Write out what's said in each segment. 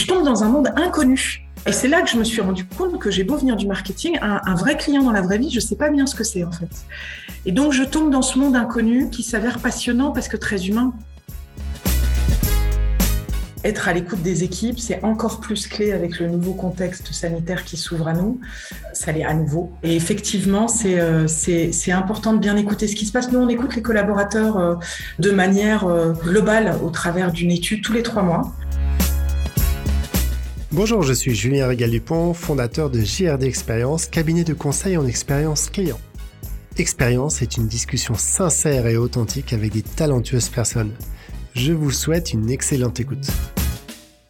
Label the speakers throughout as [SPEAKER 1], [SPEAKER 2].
[SPEAKER 1] je tombe dans un monde inconnu. Et c'est là que je me suis rendu compte que j'ai beau venir du marketing, un, vrai client dans la vraie vie, je ne sais pas bien ce que c'est en fait. Et donc je tombe dans ce monde inconnu qui s'avère passionnant parce que très humain. Être à l'écoute des équipes, c'est encore plus clé avec le nouveau contexte sanitaire qui s'ouvre à nous. Ça l'est à nouveau. Et effectivement, euh, c'est important de bien écouter ce qui se passe. Nous, on écoute les collaborateurs euh, de manière euh, globale au travers d'une étude tous les trois mois.
[SPEAKER 2] Bonjour, je suis Julien Régal-Dupont, fondateur de JRD Expérience, cabinet de conseil en expérience client. Expérience est une discussion sincère et authentique avec des talentueuses personnes. Je vous souhaite une excellente écoute.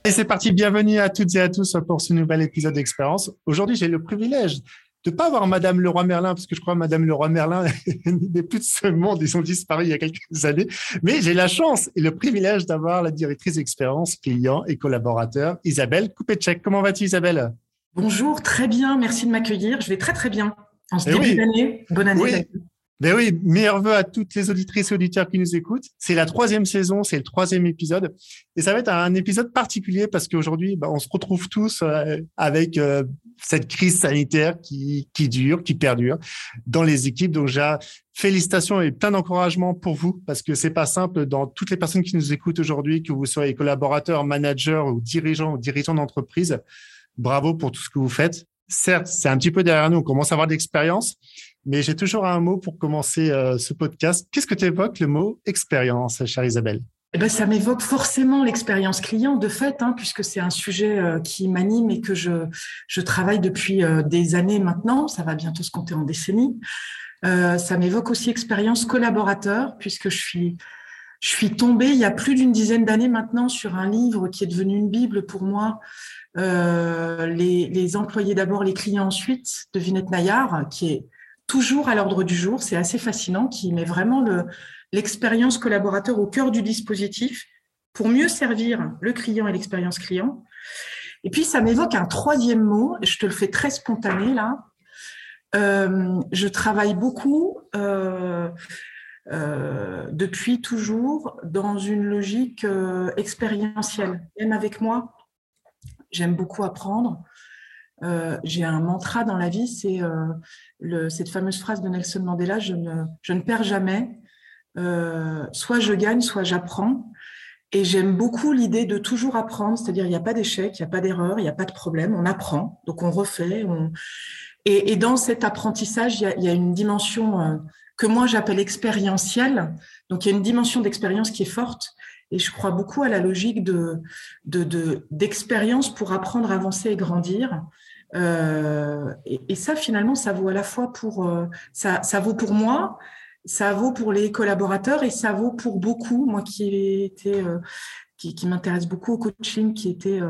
[SPEAKER 2] Et c'est parti, bienvenue à toutes et à tous pour ce nouvel épisode d'Expérience. Aujourd'hui, j'ai le privilège de pas avoir Madame Leroy Merlin, parce que je crois que Madame Leroy Merlin n'est plus de ce monde, ils ont disparu il y a quelques années. Mais j'ai la chance et le privilège d'avoir la directrice expérience client et collaborateur, Isabelle Coupetchek. Comment vas-tu, Isabelle?
[SPEAKER 1] Bonjour, très bien, merci de m'accueillir. Je vais très très bien. En ce eh début d'année, bonne année.
[SPEAKER 2] Ben oui, meilleurs vœux à toutes les auditrices et auditeurs qui nous écoutent. C'est la troisième saison, c'est le troisième épisode. Et ça va être un épisode particulier parce qu'aujourd'hui, ben, on se retrouve tous euh, avec euh, cette crise sanitaire qui, qui dure, qui perdure dans les équipes. Donc, déjà, félicitations et plein d'encouragement pour vous parce que c'est pas simple dans toutes les personnes qui nous écoutent aujourd'hui, que vous soyez collaborateurs, managers ou dirigeants ou dirigeants d'entreprise. Bravo pour tout ce que vous faites. Certes, c'est un petit peu derrière nous, on commence à avoir de l'expérience, mais j'ai toujours un mot pour commencer euh, ce podcast. Qu'est-ce que tu évoques le mot expérience, chère Isabelle?
[SPEAKER 1] Eh ben, ça m'évoque forcément l'expérience client, de fait, hein, puisque c'est un sujet euh, qui m'anime et que je, je travaille depuis euh, des années maintenant. Ça va bientôt se compter en décennies. ça m'évoque aussi expérience collaborateur, puisque je suis, je suis tombée il y a plus d'une dizaine d'années maintenant sur un livre qui est devenu une bible pour moi. les, les employés d'abord, les clients ensuite, de Vinette Nayar, qui est toujours à l'ordre du jour. C'est assez fascinant, qui met vraiment l'expérience collaborateur au cœur du dispositif pour mieux servir le client et l'expérience client. Et puis, ça m'évoque un troisième mot, je te le fais très spontané là. Euh, je travaille beaucoup euh, euh, depuis toujours dans une logique expérientielle. Même avec moi, j'aime beaucoup apprendre. Euh, j'ai un mantra dans la vie, c'est euh, cette fameuse phrase de Nelson Mandela, je ne, je ne perds jamais, euh, soit je gagne, soit j'apprends. Et j'aime beaucoup l'idée de toujours apprendre, c'est-à-dire il n'y a pas d'échec, il n'y a pas d'erreur, il n'y a pas de problème, on apprend, donc on refait. Et, dans cet apprentissage, il y a, une dimension que moi j'appelle expérientielle, donc il y a une dimension d'expérience qui est forte. Et je crois beaucoup à la logique de, d'expérience de, pour apprendre, avancer et grandir. Euh, et, ça, finalement, ça vaut à la fois pour euh, ça, ça vaut pour moi, ça vaut pour les collaborateurs et ça vaut pour beaucoup. Moi, qui été euh, qui, qui m'intéresse beaucoup au coaching, qui était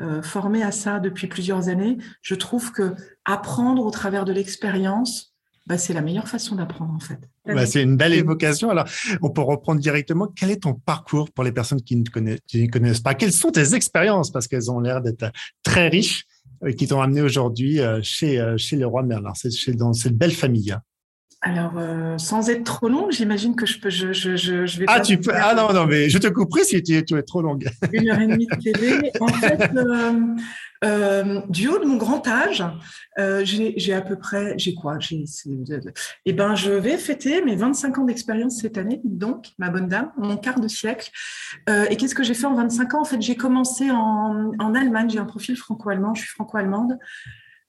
[SPEAKER 1] euh, formé à ça depuis plusieurs années, je trouve que apprendre au travers de l'expérience, bah, c'est la meilleure façon d'apprendre en fait.
[SPEAKER 2] Bah, c'est une belle évocation. Alors, on peut reprendre directement. Quel est ton parcours pour les personnes qui ne connaissent, qui ne connaissent pas? Quelles sont tes expériences? Parce qu'elles ont l'air d'être très riches. Euh, qui t'ont amené aujourd'hui euh, chez, euh, chez le roi Merlin, c'est dans cette belle famille.
[SPEAKER 1] Alors, sans être trop long, j'imagine que je peux, je, je, je, vais.
[SPEAKER 2] Ah, tu peux. Ah non, non, mais je te couperai si tu, tu es trop longue.
[SPEAKER 1] Une heure et demie de télé. En fait, euh, du haut de mon grand âge, euh, j'ai à peu près, j'ai quoi J'ai, eh ben, je vais fêter mes 25 ans d'expérience cette année, donc ma bonne dame, mon quart de siècle. Euh, et qu'est-ce que j'ai fait en 25 ans? En fait, j'ai commencé en, en Allemagne. J'ai un profil franco-allemand. Je suis franco-allemande.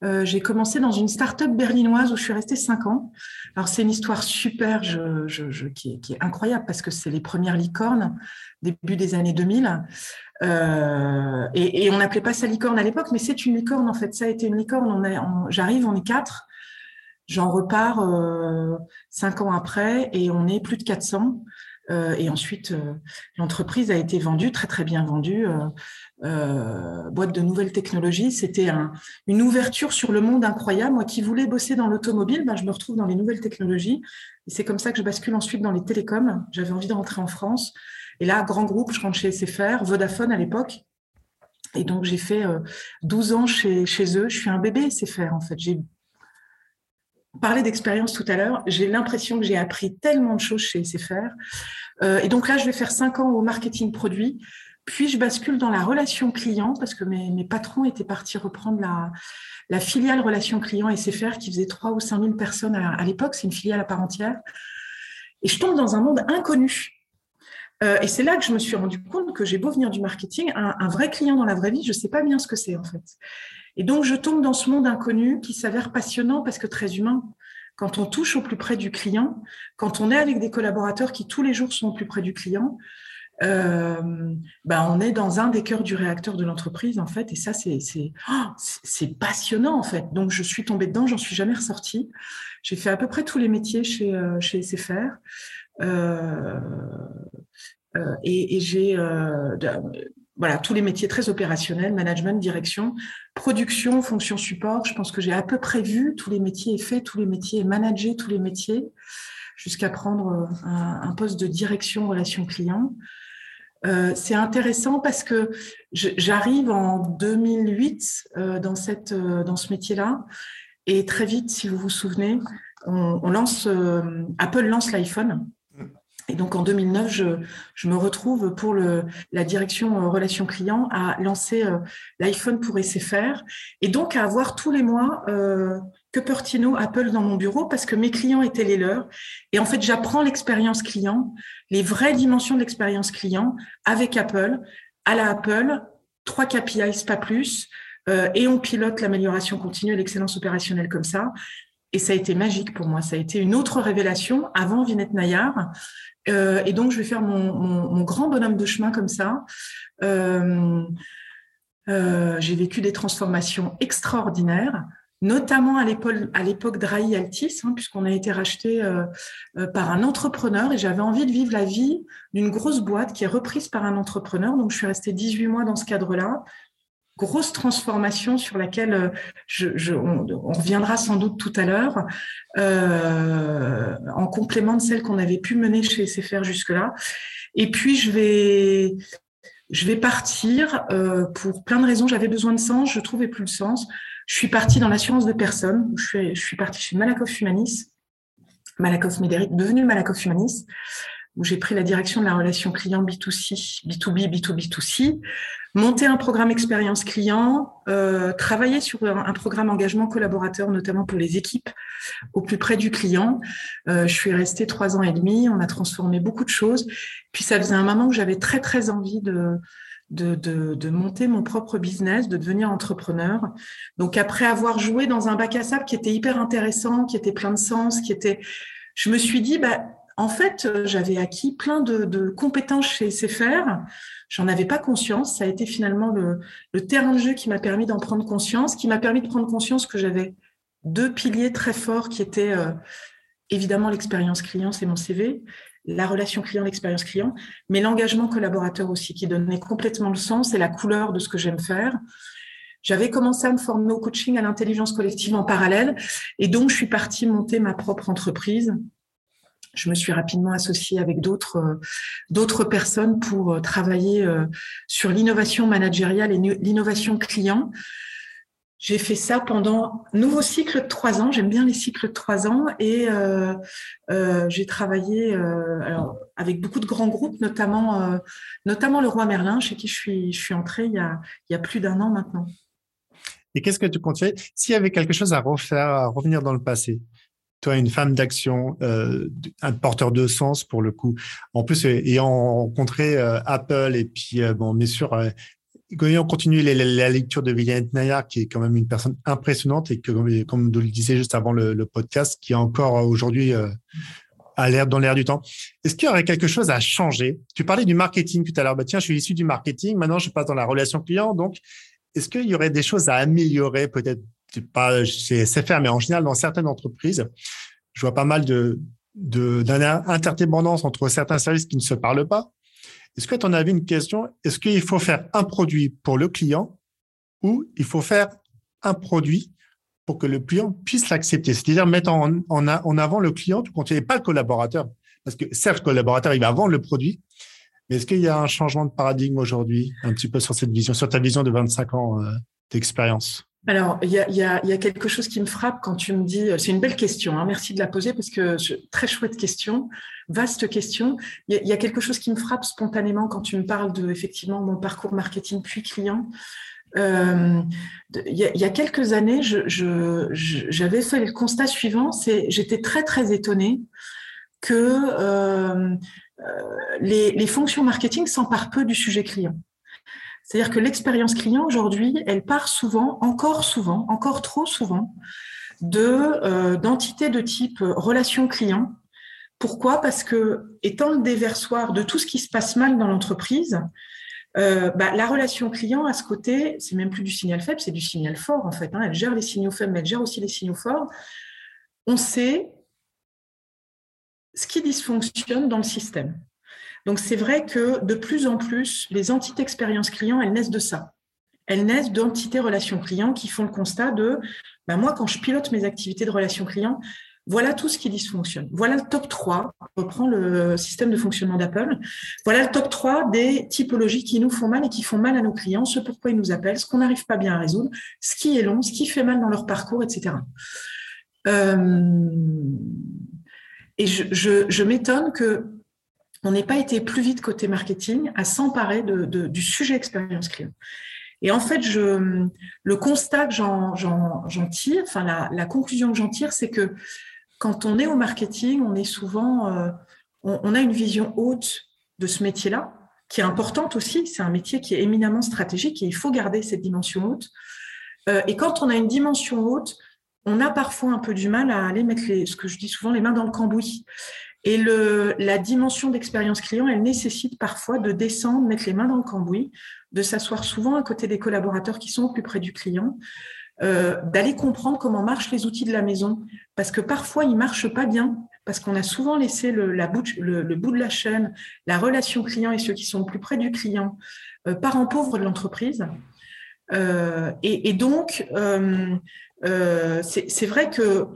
[SPEAKER 1] Euh, j'ai commencé dans une start-up berlinoise où je suis restée cinq ans. Alors c'est une histoire super, je, je, je, qui, est, qui, est, incroyable parce que c'est les premières licornes début des années 2000. Euh, et, et, on n'appelait pas ça licorne à l'époque, mais c'est une licorne en fait. Ça a été une licorne. On est, j'arrive, on est quatre. J'en repars euh, cinq ans après et on est plus de 400. Euh, et ensuite, euh, l'entreprise a été vendue, très très bien vendue, euh, boîte de nouvelles technologies. C'était un, une ouverture sur le monde incroyable. Moi qui voulais bosser dans l'automobile, ben, je me retrouve dans les nouvelles technologies. Et c'est comme ça que je bascule ensuite dans les télécoms. J'avais envie de rentrer en France. Et là, grand groupe, je rentre chez SFR, Vodafone à l'époque. Et donc, j'ai fait 12 ans chez, chez eux. Je suis un bébé SFR, en fait. Parlé d'expérience tout à l'heure. J'ai l'impression que j'ai appris tellement de choses chez SFR. Euh, et donc là, je vais faire 5 ans au marketing produit Puis je bascule dans la relation client parce que mes, patrons étaient partis reprendre la, filiale relation client SFR qui faisait 3 ou 5 000 personnes à, l'époque. C'est une filiale à part entière. Et je tombe dans un monde inconnu. Euh, et c'est là que je me suis rendu compte que j'ai beau venir du marketing, un, vrai client dans la vraie vie, je ne sais pas bien ce que c'est en fait. Et donc je tombe dans ce monde inconnu qui s'avère passionnant parce que très humain. Quand on touche au plus près du client, quand on est avec des collaborateurs qui tous les jours sont au plus près du client, euh, ben on est dans un des cœurs du réacteur de l'entreprise en fait. Et ça c'est c'est oh, passionnant en fait. Donc je suis tombée dedans j'en suis jamais ressortie. J'ai fait à peu près tous les métiers chez euh, chez SFR euh, et, j'ai voilà tous les métiers très opérationnels management direction production fonction support je pense que j'ai à peu près vu tous les métiers et fait tous les métiers et managé tous les métiers jusqu'à prendre un, un, poste de direction relation client euh, c'est intéressant parce que j'arrive en 2008 euh, dans, euh, ce métier-là. Et très vite, si vous vous souvenez, Apple lance l'iPhone. Et donc en 2009, je, me retrouve pour la direction relations clients à lancer l'iPhone pour SFR et donc à avoir tous les mois que Pertino Apple dans mon bureau parce que mes clients étaient les leurs. Et en fait, j'apprends l'expérience client, les vraies dimensions de l'expérience client avec Apple, à la Apple, trois KPIs, pas plus, euh, et on pilote l'amélioration continue et l'excellence opérationnelle comme ça. Et ça a été magique pour moi. Ça a été une autre révélation avant Vinette Nayar. Euh, et donc, je vais faire mon, grand bonhomme de chemin comme ça. Euh, j'ai vécu des transformations extraordinaires notamment à l'époque Drahi Altis, hein, puisqu'on a été racheté euh, euh, par un entrepreneur et j'avais envie de vivre la vie d'une grosse boîte qui est reprise par un entrepreneur. Donc, je suis restée 18 mois dans ce cadre-là. Grosse transformation sur laquelle euh, on, reviendra sans doute tout à l'heure, en complément de celle qu'on avait pu mener chez SFR jusque-là. Et puis, je vais, je vais partir pour plein de raisons. J'avais besoin de sens, je trouvais plus le sens. Je suis partie dans l'assurance de personnes. Je suis, je suis partie chez Malakoff Humanis, Malakoff Médéric, devenu Malakoff Humanis, où j'ai pris la direction de la relation client B2C, B2B, B2B, B2C, monter un programme expérience client, euh, travailler sur un, programme engagement collaborateur, notamment pour les équipes au plus près du client. Euh, je suis restée trois ans et demi, on a transformé beaucoup de choses. Puis ça faisait un moment que j'avais très très envie de de, de, de, monter mon propre business, de devenir entrepreneur. Donc après avoir joué dans un bac à sable qui était hyper intéressant, qui était plein de sens, qui était, je me suis dit, bah, en fait, j'avais acquis plein de, compétences chez SFR. J'en avais pas conscience. Ça a été finalement le, le terrain de jeu qui m'a permis d'en prendre conscience, qui m'a permis de prendre conscience que j'avais deux piliers très forts qui étaient euh, évidemment l'expérience client, c'est mon CV, la relation client, l'expérience client, mais l'engagement collaborateur aussi, qui donnait complètement le sens et la couleur de ce que j'aime faire. J'avais commencé à me former au coaching à l'intelligence collective en parallèle, et donc je suis partie monter ma propre entreprise. Je me suis rapidement associée avec d'autres euh, personnes pour euh, travailler euh, sur l'innovation managériale et l'innovation client. J'ai fait ça pendant nouveau cycle de trois ans. J'aime bien les cycles de trois ans et j'ai travaillé alors, avec beaucoup de grands groupes, notamment notamment le Roi Merlin, chez qui je suis je suis entrée il y a il y a plus d'un an maintenant.
[SPEAKER 2] Et qu'est-ce que tu comptes faire? S'il y avait quelque chose à refaire, à revenir dans le passé? Toi, une femme d'action, euh, un porteur de sens pour le coup. En plus, ayant rencontré Apple et puis bon, bien sûr on continue la, lecture de Viviane Nayar, qui est quand même une personne impressionnante et que, comme je le disais juste avant le, podcast, qui est encore aujourd'hui euh, à l'air dans l'air du temps. Est-ce qu'il y aurait quelque chose à changer? Tu parlais du marketing tout à l'heure. Bah, tiens, je suis issu du marketing. Maintenant, je passe dans la relation client. Donc, est-ce qu'il y aurait des choses à améliorer Peut-être pas chez SFR, mais en général dans certaines entreprises. Je vois pas mal de d'interdépendance entre certains services qui ne se parlent pas est-ce que tu en avais une question Est-ce qu'il faut faire un produit pour le client ou il faut faire un produit pour que le client puisse l'accepter? C'est-à-dire mettre en, en, avant le client tout compte pas le collaborateur. Parce que certes, le collaborateur, il va vendre le produit, mais est-ce qu'il y a un changement de paradigme aujourd'hui, un petit peu sur cette vision, sur ta vision de 25 ans euh, d'expérience?
[SPEAKER 1] Alors, il y, a, quelque chose qui me frappe quand tu me dis, c'est une belle question, hein, merci de la poser parce que très chouette question, vaste question. Il y, a, quelque chose qui me frappe spontanément quand tu me parles de effectivement mon parcours marketing puis client. Euh, il, y a, quelques années, j'avais fait le constat suivant, c'est j'étais très très étonnée que euh, euh, les, les fonctions marketing s'emparent peu du sujet client. C'est-à-dire que l'expérience client aujourd'hui, elle part souvent, encore souvent, encore trop souvent, euh, d'entités de type relation client. Pourquoi? Parce que étant le déversoir de tout ce qui se passe mal dans l'entreprise, euh, bah, la relation client à ce côté, c'est même plus du signal faible, c'est du signal fort en fait. Hein. Elle gère les signaux faibles, mais elle gère aussi les signaux forts. On sait ce qui dysfonctionne dans le système. Donc c'est vrai que de plus en plus, les entités expérience client, elles naissent de ça. Elles naissent d'entités relations clients qui font le constat de, ben moi, quand je pilote mes activités de relations clients, voilà tout ce qui dysfonctionne. Voilà le top 3, on reprend le système de fonctionnement d'Apple. Voilà le top 3 des typologies qui nous font mal et qui font mal à nos clients, ce pourquoi ils nous appellent, ce qu'on n'arrive pas bien à résoudre, ce qui est long, ce qui fait mal dans leur parcours, etc. Euh, et je m'étonne que on n'ait pas été plus vite côté marketing à s'emparer du sujet expérience client. Et en fait, le constat que j'en tire, enfin la, conclusion que j'en tire, c'est que quand on est au marketing, on est souvent, euh, on, a une vision haute de ce métier-là, qui est importante aussi. C'est un métier qui est éminemment stratégique et il faut garder cette dimension haute. Euh, et quand on a une dimension haute, on a parfois un peu du mal à aller mettre ce que je dis souvent, les mains dans le cambouis. Et le, la dimension d'expérience client, elle nécessite parfois de descendre, mettre les mains dans le cambouis, de s'asseoir souvent à côté des collaborateurs qui sont au plus près du client, euh, d'aller comprendre comment marchent les outils de la maison, parce que parfois ils marchent pas bien, parce qu'on a souvent laissé le, bout, le, bout de la chaîne, la relation client et ceux qui sont au plus près du client, euh, parents pauvres de l'entreprise. Euh, et, et, donc, euh, euh c'est vrai que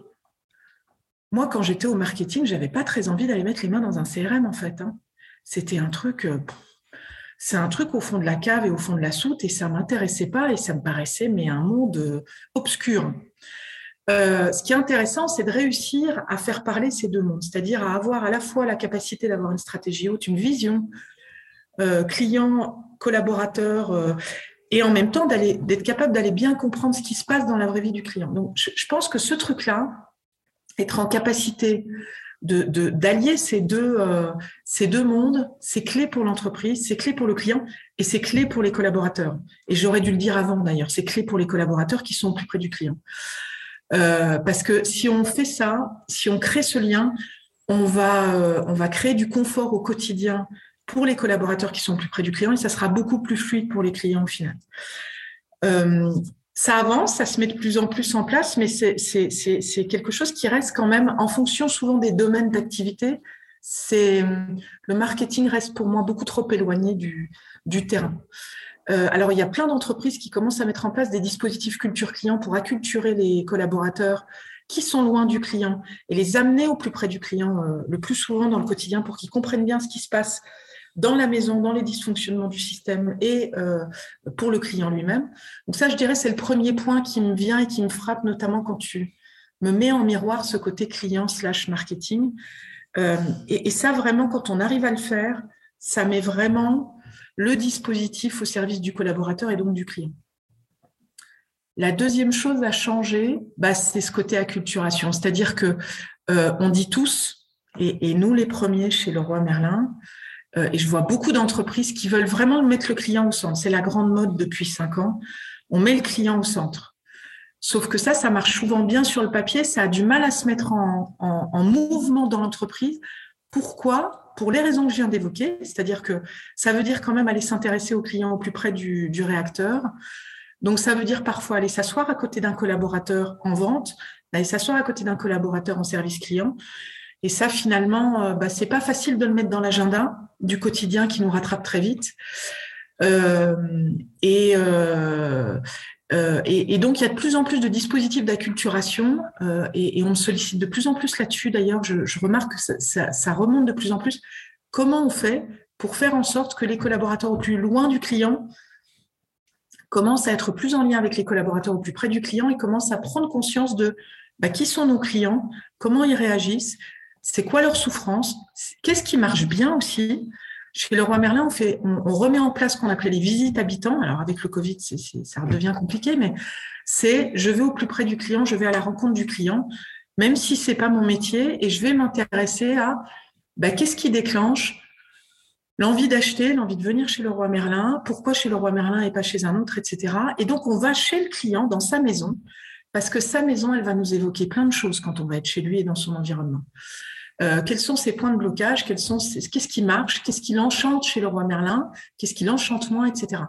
[SPEAKER 1] moi, quand j'étais au marketing, j'avais pas très envie d'aller mettre les mains dans un CRM, en fait. Hein. C'était un truc, euh, c'est un truc au fond de la cave et au fond de la soute, et ça m'intéressait pas, et ça me paraissait, mais un monde euh, obscur. Euh, ce qui est intéressant, c'est de réussir à faire parler ces deux mondes, c'est-à-dire à avoir à la fois la capacité d'avoir une stratégie haute, une vision client, collaborateur, et en même temps d'être capable d'aller bien comprendre ce qui se passe dans la vraie vie du client. Donc, je pense que ce truc-là, être en capacité d'allier ces deux euh, ces deux mondes, c'est clé pour l'entreprise, c'est clé pour le client et c'est clé pour les collaborateurs. Et j'aurais dû le dire avant d'ailleurs, c'est clé pour les collaborateurs qui sont plus près du client. Euh, parce que si on fait ça, si on crée ce lien, on va euh, on va créer du confort au quotidien pour les collaborateurs qui sont plus près du client et ça sera beaucoup plus fluide pour les clients au final. Ça avance, ça se met de plus en plus en place, mais c'est quelque chose qui reste quand même en fonction souvent des domaines d'activité. C'est le marketing reste pour moi beaucoup trop éloigné du, du terrain. Euh, alors il y a plein d'entreprises qui commencent à mettre en place des dispositifs culture client pour acculturer les collaborateurs qui sont loin du client et les amener au plus près du client euh, le plus souvent dans le quotidien pour qu'ils comprennent bien ce qui se passe dans la maison, dans les dysfonctionnements du système et euh, pour le client lui-même. Donc ça, je dirais, c'est le premier point qui me vient et qui me frappe, notamment quand tu me mets en miroir ce côté client slash marketing. Euh, et, ça, vraiment, quand on arrive à le faire, ça met vraiment le dispositif au service du collaborateur et donc du client. La deuxième chose à changer, bah, c'est ce côté acculturation. C'est-à-dire que euh, on dit tous, et, et, nous les premiers chez le roi Merlin, euh, et je vois beaucoup d'entreprises qui veulent vraiment mettre le client au centre. C'est la grande mode depuis cinq ans. On met le client au centre. Sauf que ça, ça marche souvent bien sur le papier. Ça a du mal à se mettre en, en, mouvement dans l'entreprise. Pourquoi? Pour les raisons que je viens d'évoquer. C'est-à-dire que ça veut dire quand même aller s'intéresser au client au plus près du, du réacteur. Donc, ça veut dire parfois aller s'asseoir à côté d'un collaborateur en vente, aller s'asseoir à côté d'un collaborateur en service client. Et ça, finalement, euh, bah, c'est pas facile de le mettre dans l'agenda du quotidien qui nous rattrape très vite. Euh, et, euh, euh, et, donc, il y a de plus en plus de dispositifs d'acculturation et, on me sollicite de plus en plus là-dessus. D'ailleurs, je, remarque que ça, remonte de plus en plus. Comment on fait pour faire en sorte que les collaborateurs au plus loin du client commence à être plus en lien avec les collaborateurs au plus près du client et commence à prendre conscience de bah, qui sont nos clients, comment ils réagissent, c'est quoi leur souffrance, qu'est-ce qui marche bien aussi? Chez le roi Merlin, on, remet en place ce qu'on appelait les visites habitants. Alors avec le Covid, ça devient compliqué, mais c'est je vais au plus près du client, je vais à la rencontre du client, même si c'est pas mon métier, et je vais m'intéresser à bah, qu'est-ce qui déclenche l'envie d'acheter, l'envie de venir chez le roi Merlin, pourquoi chez le roi Merlin et pas chez un autre, etc. Et donc on va chez le client dans sa maison, parce que sa maison, elle va nous évoquer plein de choses quand on va être chez lui et dans son environnement. Euh, quels sont ses points de blocage, qu'est-ce qui marche, qu'est-ce qui l'enchante chez le roi Merlin, qu'est-ce qui l'enchante moins, etc.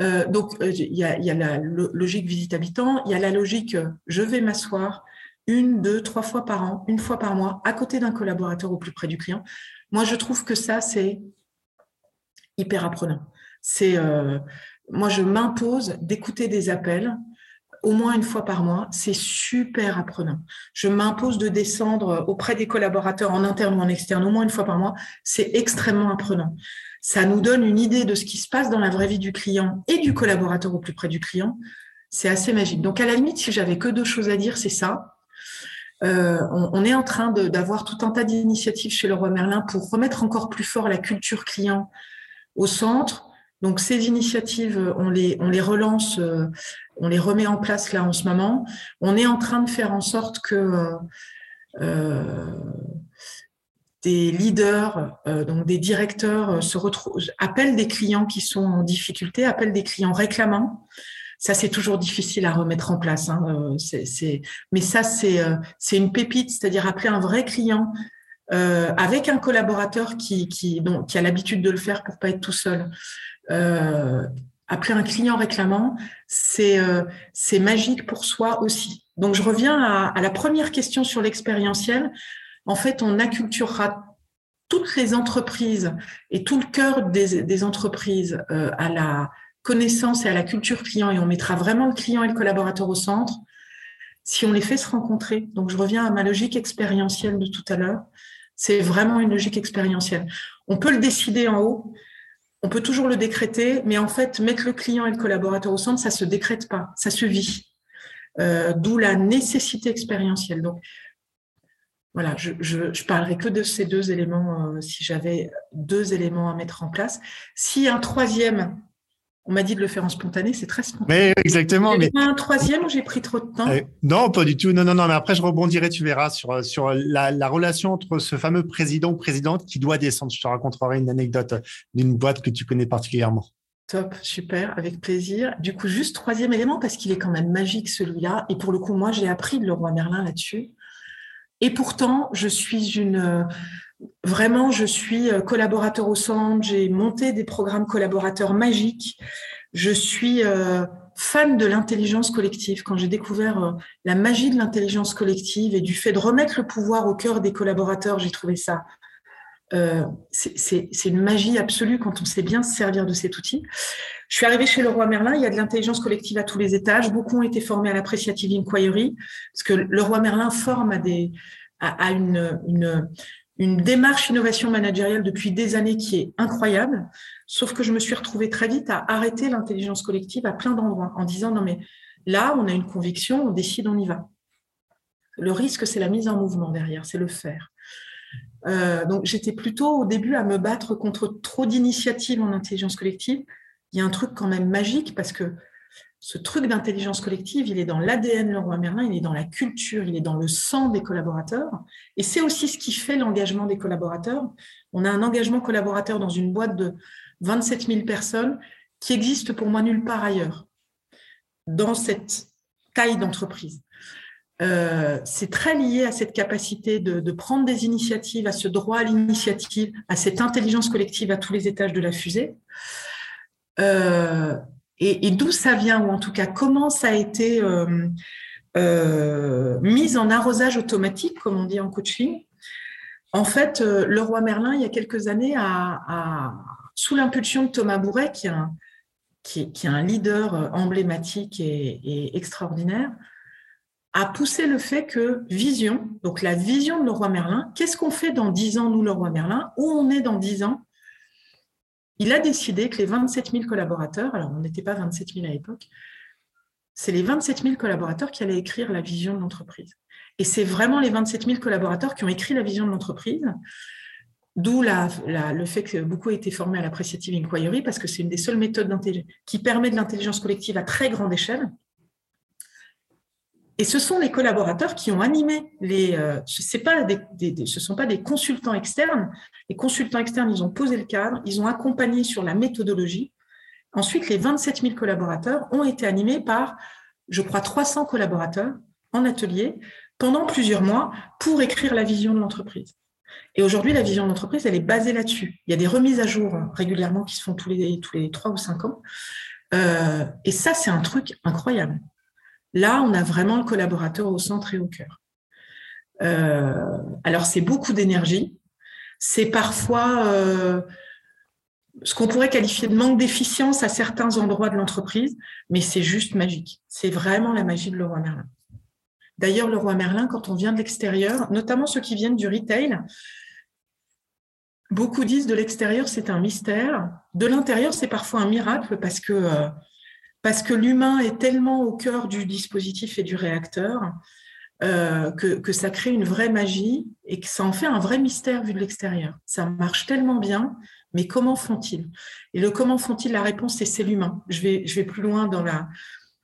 [SPEAKER 1] Euh, donc, euh, il y, a, y, a, la logique visite habitant, il y a la logique je vais m'asseoir une, deux, trois fois par an, une fois par mois, à côté d'un collaborateur au plus près du client. Moi, je trouve que ça, c'est hyper apprenant. C'est, moi, je m'impose d'écouter des appels au moins une fois par mois. C'est super apprenant. Je m'impose de descendre auprès des collaborateurs en interne ou en externe au moins une fois par mois. C'est extrêmement apprenant. Ça nous donne une idée de ce qui se passe dans la vraie vie du client et du collaborateur au plus près du client. C'est assez magique. Donc, à la limite, si j'avais que deux choses à dire, c'est ça. Euh, on, est en train d'avoir tout un tas d'initiatives chez le roi Merlin pour remettre encore plus fort la culture client au centre. Donc ces initiatives, on les, relance, euh, on les remet en place là en ce moment. On est en train de faire en sorte que euh, des leaders, donc des directeurs, se retrouvent, appellent des clients qui sont en difficulté, appellent des clients réclamants ça, c'est toujours difficile à remettre en place. Hein. Euh, Mais ça, c'est, euh, une pépite, c'est-à-dire appeler un vrai client euh, avec un collaborateur qui, qui, qui a l'habitude de le faire pour pas être tout seul. Appeler un client réclamant, c'est, c'est magique pour soi aussi. Donc, je reviens à, la première question sur l'expérientiel. En fait, on acculturera toutes les entreprises et tout le cœur des, des entreprises à la connaissance et à la culture client et on mettra vraiment le client et le collaborateur au centre si on les fait se rencontrer. Donc, je reviens à ma logique expérientielle de tout à l'heure. C'est vraiment une logique expérientielle. On peut le décider en haut, on peut toujours le décréter, mais en fait, mettre le client et le collaborateur au centre, ça se décrète pas, ça se vit. Euh, d'où la nécessité expérientielle. Donc, voilà, je, je, parlerai que de ces deux éléments euh, si j'avais deux éléments à mettre en place. Si un troisième on m'a dit de le faire en spontané, c'est très spontané.
[SPEAKER 2] Mais exactement. Mais
[SPEAKER 1] un troisième où j'ai pris trop de temps. Euh,
[SPEAKER 2] non, pas du tout. Non, non, non. Mais après, je rebondirai. Tu verras sur sur la, relation entre ce fameux président ou présidente qui doit descendre. Je te raconterai une anecdote d'une boîte que tu connais particulièrement.
[SPEAKER 1] Top, super, avec plaisir. Du coup, juste troisième élément parce qu'il est quand même magique celui-là. Et pour le coup, moi, j'ai appris de le roi Merlin là-dessus. Et pourtant, je suis une Vraiment, je suis euh, collaborateur au centre, j'ai monté des programmes collaborateurs magiques. Je suis euh, fan de l'intelligence collective. Quand j'ai découvert euh, la magie de l'intelligence collective et du fait de remettre le pouvoir au cœur des collaborateurs, j'ai trouvé ça. c'est une magie absolue quand on sait bien se servir de cet outil. Je suis arrivée chez le roi Merlin, il y a de l'intelligence collective à tous les étages. Beaucoup ont été formés à l'appréciative inquiry, parce que le roi Merlin forme à, une, une démarche innovation managériale depuis des années qui est incroyable, sauf que je me suis retrouvée très vite à arrêter l'intelligence collective à plein d'endroits en disant non mais là on a une conviction, on décide, on y va. Le risque c'est la mise en mouvement derrière, c'est le faire. Euh, donc j'étais plutôt au début à me battre contre trop d'initiatives en intelligence collective. Il y a un truc quand même magique parce que ce truc d'intelligence collective, il est dans l'ADN Leroy Merlin, il est dans la culture, il est dans le sang des collaborateurs. Et c'est aussi ce qui fait l'engagement des collaborateurs. On a un engagement collaborateur dans une boîte de 27 000 personnes qui existe pour moi nulle part ailleurs, dans cette taille d'entreprise. Euh, c'est très lié à cette capacité de, prendre des initiatives, à ce droit à l'initiative, à cette intelligence collective à tous les étages de la fusée. Euh, et, d'où ça vient, ou en tout cas comment ça a été euh, euh, mis en arrosage automatique, comme on dit en coaching? En fait, euh, le roi Merlin, il y a quelques années, sous l'impulsion de Thomas Bourret, qui est un, leader emblématique et, extraordinaire, a poussé le fait que vision, donc la vision de le roi Merlin, qu'est-ce qu'on fait dans dix ans, nous, le roi Merlin, où on est dans dix ans, il a décidé que les 27 000 collaborateurs, alors on n'était pas 27 000 à l'époque, c'est les 27 000 collaborateurs qui allaient écrire la vision de l'entreprise. Et c'est vraiment les 27 000 collaborateurs qui ont écrit la vision de l'entreprise, d'où le fait que beaucoup aient été formés à l'appreciative inquiry, parce que c'est une des seules méthodes qui permet de l'intelligence collective à très grande échelle. Et ce sont les collaborateurs qui ont animé les. Euh, ce ne sont pas des consultants externes. Les consultants externes, ils ont posé le cadre, ils ont accompagné sur la méthodologie, Ensuite, les 27 000 collaborateurs ont été animés par, je crois, 300 collaborateurs en atelier pendant plusieurs mois pour écrire la vision de l'entreprise. Et aujourd'hui, la vision de l'entreprise, elle est basée là-dessus. Il y a des remises à jour régulièrement qui se font tous les, tous les 3 ou 5 ans. Euh, et ça, c'est un truc incroyable. Là, on a vraiment le collaborateur au centre et au cœur. Euh, alors, c'est beaucoup d'énergie. C'est parfois euh, ce qu'on pourrait qualifier de manque d'efficience à certains endroits de l'entreprise, mais c'est juste magique. C'est vraiment la magie de Leroy Merlin. D'ailleurs, Leroy Merlin, quand on vient de l'extérieur, notamment ceux qui viennent du retail, beaucoup disent de l'extérieur c'est un mystère, de l'intérieur c'est parfois un miracle parce que, euh, parce que l'humain est tellement au cœur du dispositif et du réacteur euh, que, ça crée une vraie magie et que ça en fait un vrai mystère vu de l'extérieur. Ça marche tellement bien mais comment font-ils? Et le comment font-ils, la réponse, c'est c'est l'humain. Je vais, je vais plus loin dans la,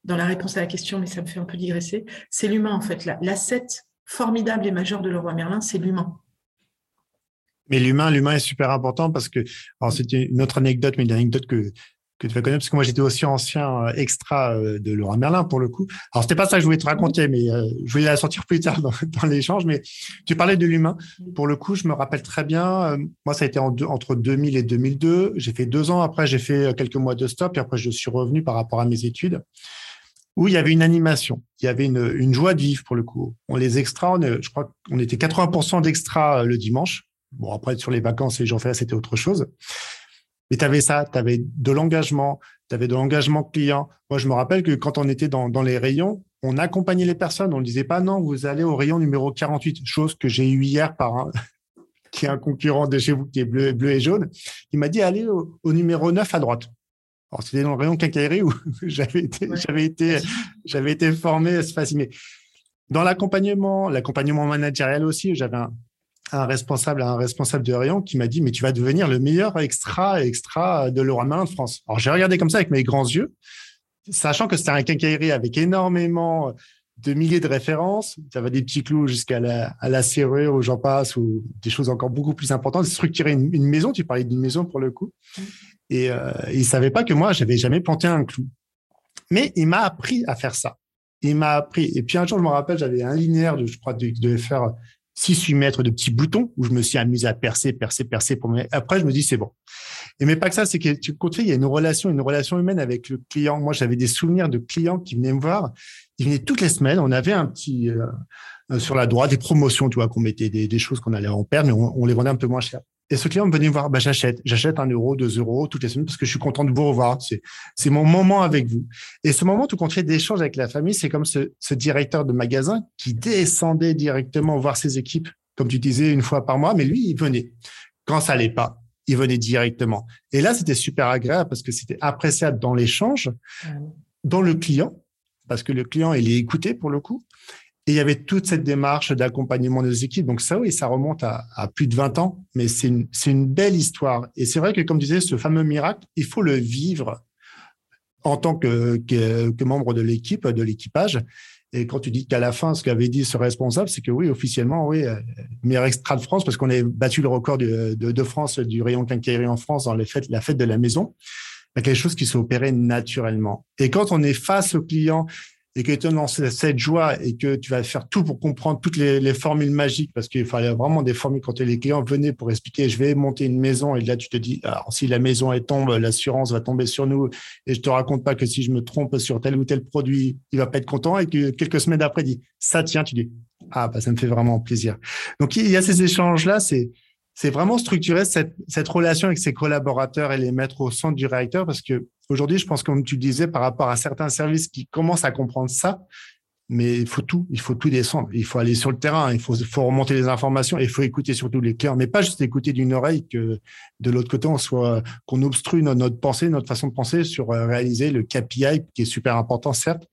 [SPEAKER 1] dans la réponse à la question, mais ça me fait un peu digresser. C'est l'humain, en fait. L'asset formidable et majeur de Leroy Merlin, c'est l'humain.
[SPEAKER 2] Mais l'humain, l'humain est super important parce que, alors c'était une autre anecdote, mais une anecdote que, que tu vas connaître, parce que moi j'étais aussi ancien euh, extra euh, de Laurent Merlin pour le coup. Alors c'était pas ça que je voulais te raconter, mais euh, je voulais la sortir plus tard dans, l'échange. Mais tu parlais de l'humain. Pour le coup, je me rappelle très bien. moi, ça a été entre 2000 et 2002. J'ai fait deux ans. Après, j'ai fait quelques mois de stop. Et après, je suis revenu par rapport à mes études où il y avait une animation, il y avait une, joie de vivre pour le coup. On les extras, je crois qu'on était 80% d'extra le dimanche. Bon, après, sur les vacances et les jours fériés, c'était autre chose. Mais tu avais ça, tu avais de l'engagement, tu avais de l'engagement client. Moi, je me rappelle que quand on était dans, dans les rayons, on accompagnait les personnes. On ne disait pas non, vous allez au rayon numéro 48, chose que j'ai eu hier par un, qui est un concurrent de chez vous qui est bleu, bleu et jaune. Il m'a dit allez au, numéro 9 à droite. Alors, c'était dans le rayon quincaillerie où j'avais été, j'avais été, j'avais été formé, c'est facile. Mais dans l'accompagnement, l'accompagnement managérial aussi, j'avais un, un responsable, un responsable de rayon qui m'a dit mais tu vas devenir le meilleur extra extra de Leroy Merlin de France. Alors j'ai regardé comme ça avec mes grands yeux, sachant que c'était un quincaillerie avec énormément de milliers de références. Ça va des petits clous jusqu'à la, à la serrure ou j'en passe ou des choses encore beaucoup plus importantes. Structurer une, une maison, tu parlais d'une maison pour le coup. Et euh, il savait pas que moi j'avais jamais planté un clou. Mais il m'a appris à faire ça. Il m'a appris. Et puis un jour, je me rappelle, j'avais un linéaire de, je crois, de, de faire 6-8 mètres de petits boutons où je me suis amusé à percer, percer, percer. Pour Après, je me dis, c'est bon. Et mais pas que ça, c'est que tu il y a une relation, une relation humaine avec le client. Moi, j'avais des souvenirs de clients qui venaient me voir. Ils venaient toutes les semaines. On avait un petit, euh, euh, sur la droite, des promotions, tu vois, qu'on mettait des, choses qu'on allait en perdre, mais on, les vendait un peu moins cher. Et ce client venait me voir, bah, j'achète, j'achète un euro, deux euros toutes les semaines parce que je suis content de vous revoir. C'est, c'est mon moment avec vous. Et ce moment, tout compte fait d'échange avec la famille, c'est comme ce, ce directeur de magasin qui descendait directement voir ses équipes, comme tu disais, une fois par mois, mais lui, il venait. Quand ça allait pas, il venait directement. Et là, c'était super agréable parce que c'était appréciable dans l'échange, dans le client, parce que le client, il est écouté pour le coup. Et il y avait toute cette démarche d'accompagnement des équipes. Donc ça, oui, ça remonte à, plus de 20 ans, mais c'est une, belle histoire. Et c'est vrai que, comme disais, ce fameux miracle, il faut le vivre en tant que, membre de l'équipe, de l'équipage. Et quand tu dis qu'à la fin, ce qu'avait dit ce responsable, c'est que oui, officiellement, oui, euh, meilleur extra de France, parce qu'on a battu le record de, France du rayon quincaillerie en France dans la fête de la maison. Il quelque chose qui s'est opéré naturellement. Et quand on est face au client et que tu dans cette joie et que tu vas faire tout pour comprendre toutes les, formules magiques, parce qu'il fallait vraiment des formules quand les clients venaient pour expliquer, je vais monter une maison, et là tu te dis, alors si la maison est tombe, l'assurance va tomber sur nous, et je te raconte pas que si je me trompe sur tel ou tel produit, il va pas être content, et que quelques semaines après, il dit, ça tient, tu dis, ah bah ça me fait vraiment plaisir. Donc il y a ces échanges là, c'est c'est vraiment structurer cette, cette relation avec ses collaborateurs et les mettre au centre du réacteur parce que aujourd'hui, je pense, comme tu disais, par rapport à certains services qui commencent à comprendre ça, mais il faut tout, il faut tout descendre. Il faut aller sur le terrain, il faut, faut remonter les informations, et il faut écouter surtout les clients, mais pas juste écouter d'une oreille que de l'autre côté on soit qu'on obstrue notre, pensée, notre façon de penser sur euh, réaliser le KPI qui est super important certes,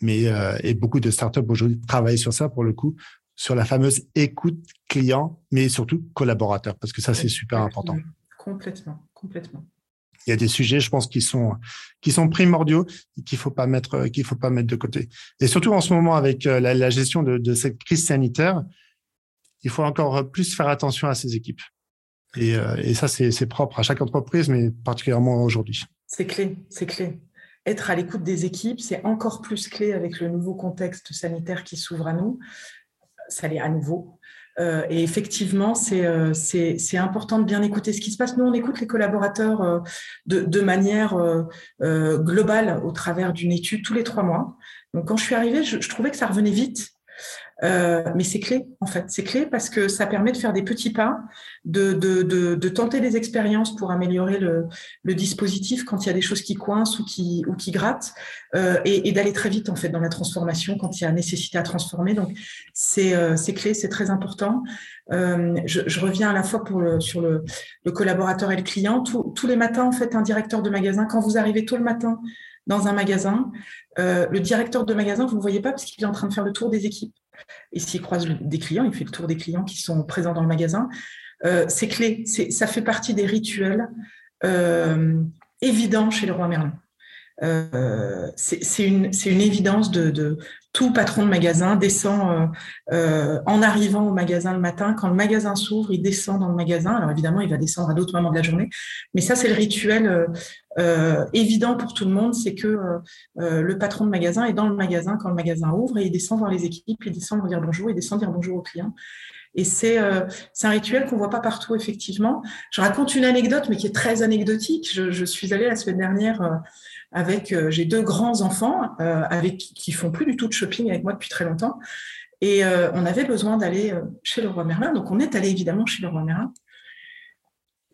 [SPEAKER 2] mais euh, et beaucoup de startups aujourd'hui travaillent sur ça pour le coup, sur la fameuse écoute client, mais surtout collaborateur, parce que ça c'est super important.
[SPEAKER 1] Complètement, complètement
[SPEAKER 2] il y a des sujets, je pense, qui sont qui sont primordiaux et qu'il faut pas mettre qu'il faut pas mettre de côté. Et surtout en ce moment avec euh, la, gestion de, cette crise sanitaire, il faut encore plus faire attention à ces équipes. Et, euh, et ça, c'est propre à chaque entreprise, mais particulièrement aujourd'hui.
[SPEAKER 1] C'est clé, c'est clé. Être à l'écoute des équipes, c'est encore plus clé avec le nouveau contexte sanitaire qui s'ouvre à nous. Ça l'est à nouveau. Euh, et effectivement, euh, c'est important de bien écouter ce qui se passe. Nous, on écoute les collaborateurs euh, de, de, manière globale au travers d'une étude tous les trois mois. Donc, quand je suis arrivée, je, je trouvais que ça revenait vite. Euh, mais c'est clé, en fait. C'est clé parce que ça permet de faire des petits pas, de, de, de, de tenter des expériences pour améliorer le, le, dispositif quand il y a des choses qui coincent ou qui, ou qui grattent, euh, et, et d'aller très vite, en fait, dans la transformation quand il y a nécessité à transformer. Donc, c'est euh, clé, c'est très important. Euh, je, je, reviens à la fois pour le, sur le, le collaborateur et le client. tous les matins, en fait, un directeur de magasin, quand vous arrivez tôt le matin dans un magasin, euh, le directeur de magasin, vous ne voyez pas parce qu'il est en train de faire le tour des équipes. Et s'il croise des clients, il fait le tour des clients qui sont présents dans le magasin. Euh, c'est clé, ça fait partie des rituels euh, évidents chez le roi Merlin. Euh, c'est une, évidence de, de, tout patron de magasin descend euh, euh, en arrivant au magasin le matin. Quand le magasin s'ouvre, il descend dans le magasin. Alors évidemment, il va descendre à d'autres moments de la journée, mais ça c'est le rituel évident pour tout le monde, c'est que le patron de magasin est dans le magasin quand le magasin ouvre et il descend voir les équipes, il descend dire bonjour, il descend dire bonjour aux clients. Et c'est euh, un rituel qu'on voit pas partout, effectivement. Je raconte une anecdote, mais qui est très anecdotique. Je, je suis allée la semaine dernière euh, avec, euh, j'ai deux grands enfants euh, avec qui font plus du tout de shopping avec moi depuis très longtemps. Et on avait besoin d'aller chez le roi Merlin. Donc on est allé évidemment chez le roi Merlin.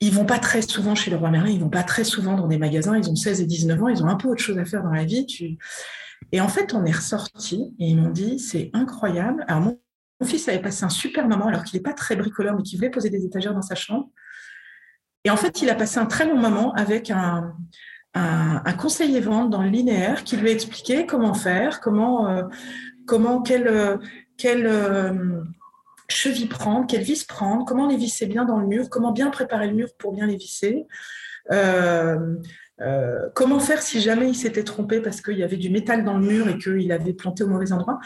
[SPEAKER 1] Ils vont pas très souvent chez le roi Merlin, ils vont pas très souvent dans des magasins. Ils ont 16 et 19 ans, ils ont un peu autre chose à faire dans la vie. Et en fait, on est ressorti et ils m'ont dit, c'est incroyable. Alors, mon mon fils avait passé un super moment alors qu'il n'est pas très bricoleur, mais qu'il voulait poser des étagères dans sa chambre. Et en fait, il a passé un très long moment avec un, conseiller vente dans le linéaire qui lui a expliqué comment faire, comment, euh, comment quelle, quelle euh, cheville prendre, quelle vis prendre, comment les visser bien dans le mur, comment bien préparer le mur pour bien les visser. Euh, euh, comment faire si jamais il s'était trompé parce qu'il y avait du métal dans le mur et qu'il avait planté au mauvais endroit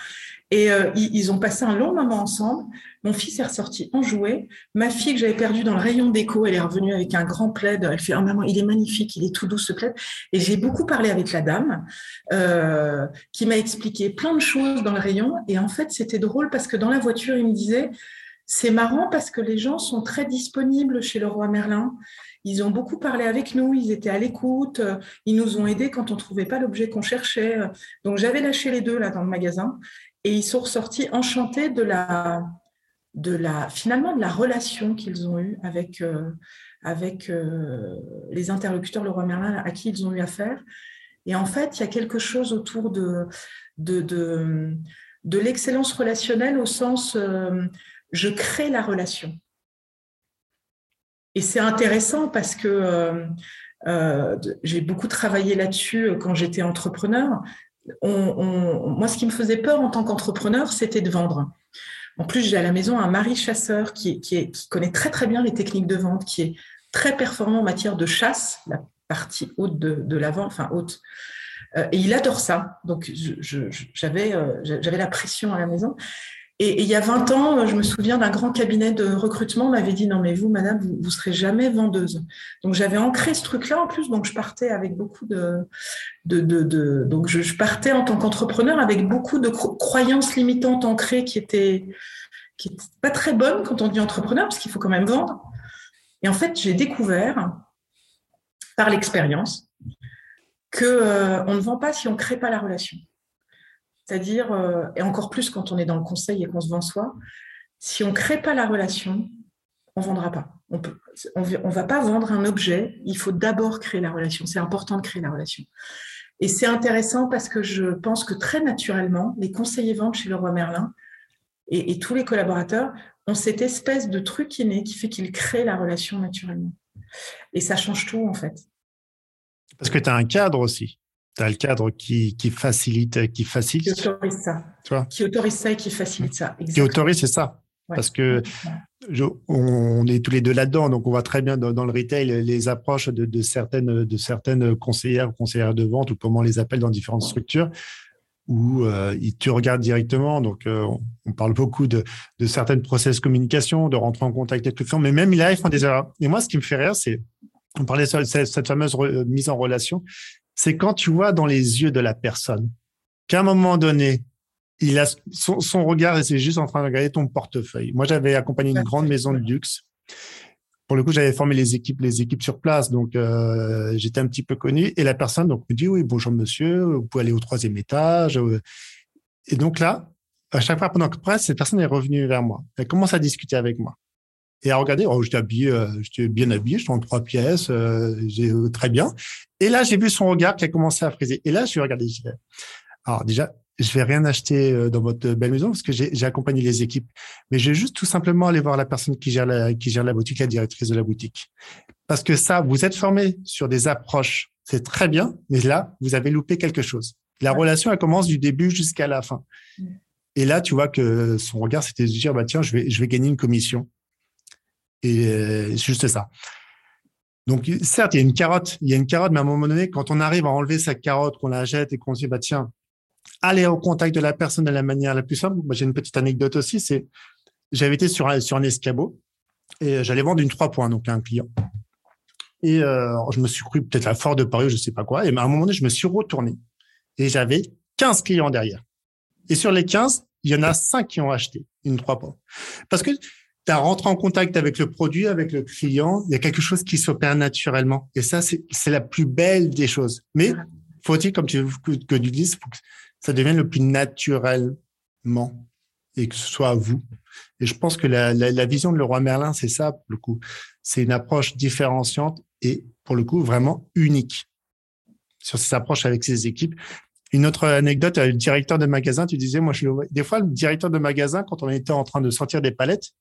[SPEAKER 1] Et euh, ils, ont passé un long moment ensemble. Mon fils est ressorti en jouet. Ma fille que j'avais perdue dans le rayon déco, elle est revenue avec un grand plaid. Elle fait oh, maman, il est magnifique, il est tout doux ce plaid. Et j'ai beaucoup parlé avec la dame euh, qui m'a expliqué plein de choses dans le rayon. Et en fait, c'était drôle parce que dans la voiture, il me disait c'est marrant parce que les gens sont très disponibles chez le roi Merlin. Ils ont beaucoup parlé avec nous, ils étaient à l'écoute, ils nous ont aidés quand on ne trouvait pas l'objet qu'on cherchait. Donc j'avais lâché les deux là dans le magasin et ils sont ressortis enchantés de la, de la finalement de la relation qu'ils ont eue avec, euh, avec euh, les interlocuteurs le roi Merlin à qui ils ont eu affaire. Et en fait, il y a quelque chose autour de, de, de, l'excellence relationnelle au sens euh, je crée la relation. Et c'est intéressant parce que j'ai beaucoup travaillé là-dessus quand j'étais entrepreneur. moi, ce qui me faisait peur en tant qu'entrepreneur, c'était de vendre. En plus, j'ai à la maison un mari chasseur qui, connaît très bien les techniques de vente, qui est très performant en matière de chasse, la partie haute de, la vente, enfin haute. Euh, et il adore ça. Donc, j'avais la pression à la maison. Et, il y a 20 ans, je me souviens d'un grand cabinet de recrutement m'avait dit non mais vous, madame, vous, vous serez jamais vendeuse. Donc j'avais ancré ce truc-là en plus, donc je partais avec beaucoup de, de, de, donc je, partais en tant qu'entrepreneur avec beaucoup de croyances limitantes ancrées qui étaient qui étaient pas très bonnes quand on dit entrepreneur parce qu'il faut quand même vendre. Et en fait, j'ai découvert par l'expérience que euh, on ne vend pas si on crée pas la relation. C'est-à-dire, euh, et encore plus quand on est dans le conseil et qu'on se vend soi, si on ne crée pas la relation, on ne vendra pas. On ne va pas vendre un objet, il faut d'abord créer la relation. C'est important de créer la relation. Et c'est intéressant parce que je pense que très naturellement, les conseillers ventes chez le roi Merlin et, tous les collaborateurs ont cette espèce de truc inné qui fait qu'ils créent la relation naturellement. Et ça change tout, en fait.
[SPEAKER 2] Parce que tu as un cadre aussi. Tu as le cadre qui, facilite, qui facilite.
[SPEAKER 1] Qui autorise ça. Tu vois? Qui autorise ça et qui facilite ça.
[SPEAKER 2] Qui autorise, c'est ça. Parce que on est tous les deux là-dedans, donc on voit très bien dans, le retail les approches de, certaines, de certaines conseillères, conseillères de vente ou comment on les appelle dans différentes structures où euh, ils te regardent directement. Donc, euh, on, parle beaucoup de, certaines process communication, de rentrer en contact avec le client, mais même là, ils font des erreurs. Et moi, ce qui me fait rire, c'est, on parlait de cette, fameuse mise en relation, c'est quand tu vois dans les yeux de la personne qu'à un moment donné, il a son, regard et c'est juste en train de regarder ton portefeuille. Moi, j'avais accompagné une grande maison de luxe. Pour le coup, j'avais formé les équipes, les équipes sur place, donc euh, j'étais un petit peu connu. Et la personne donc me dit oui, bonjour monsieur, vous pouvez aller au troisième étage. Et donc là, à chaque fois pendant que presse, cette personne est revenue vers moi. Elle commence à discuter avec moi et à regarder. Oh, j'étais habillé, euh, j'étais bien habillé, j'étais en trois pièces, euh, j'ai très bien. Et là, j'ai vu son regard qui a commencé à friser. Et là, je suis regardé. Alors déjà, je vais rien acheter euh, dans votre belle maison parce que j'ai accompagné les équipes. Mais je vais juste tout simplement aller voir la personne qui gère la, qui gère la boutique, la directrice de la boutique. Parce que ça, vous êtes formé sur des approches, c'est très bien, mais là, vous avez loupé quelque chose. La relation, elle commence du début jusqu'à la fin. Et là, tu vois que son regard, c'était de dire, bah, tiens, je vais, je vais gagner une commission. Et euh, c'est juste ça. Donc, certes, il y a une carotte, il y a une carotte, mais à un moment donné, quand on arrive à enlever sa carotte, qu'on la jette et qu'on se dit, bah, tiens, aller au contact de la personne de la manière la plus simple. Moi, j'ai une petite anecdote aussi. C'est, j'avais été sur un, sur un escabeau et j'allais vendre une trois points, donc à un client. Et euh, je me suis cru peut-être à Fort de Paris, je sais pas quoi. Et à un moment donné, je me suis retourné et j'avais 15 clients derrière. Et sur les 15, il y en a 5 qui ont acheté une trois points. Parce que tu rentré en contact avec le produit, avec le client, il y a quelque chose qui s'opère naturellement. Et ça, c'est la plus belle des choses. Mais faut-il, comme tu, que, que tu dises, ça devienne le plus naturellement et que ce soit à vous. Et je pense que la, la, vision de Leroy Merlin, c'est ça, pour le coup. C'est une approche différenciante et, pour le coup, vraiment unique sur cette approche avec ses équipes. Une autre anecdote, le directeur de magasin, tu disais, moi, je des fois, le directeur de magasin, quand on était en train de sortir des palettes,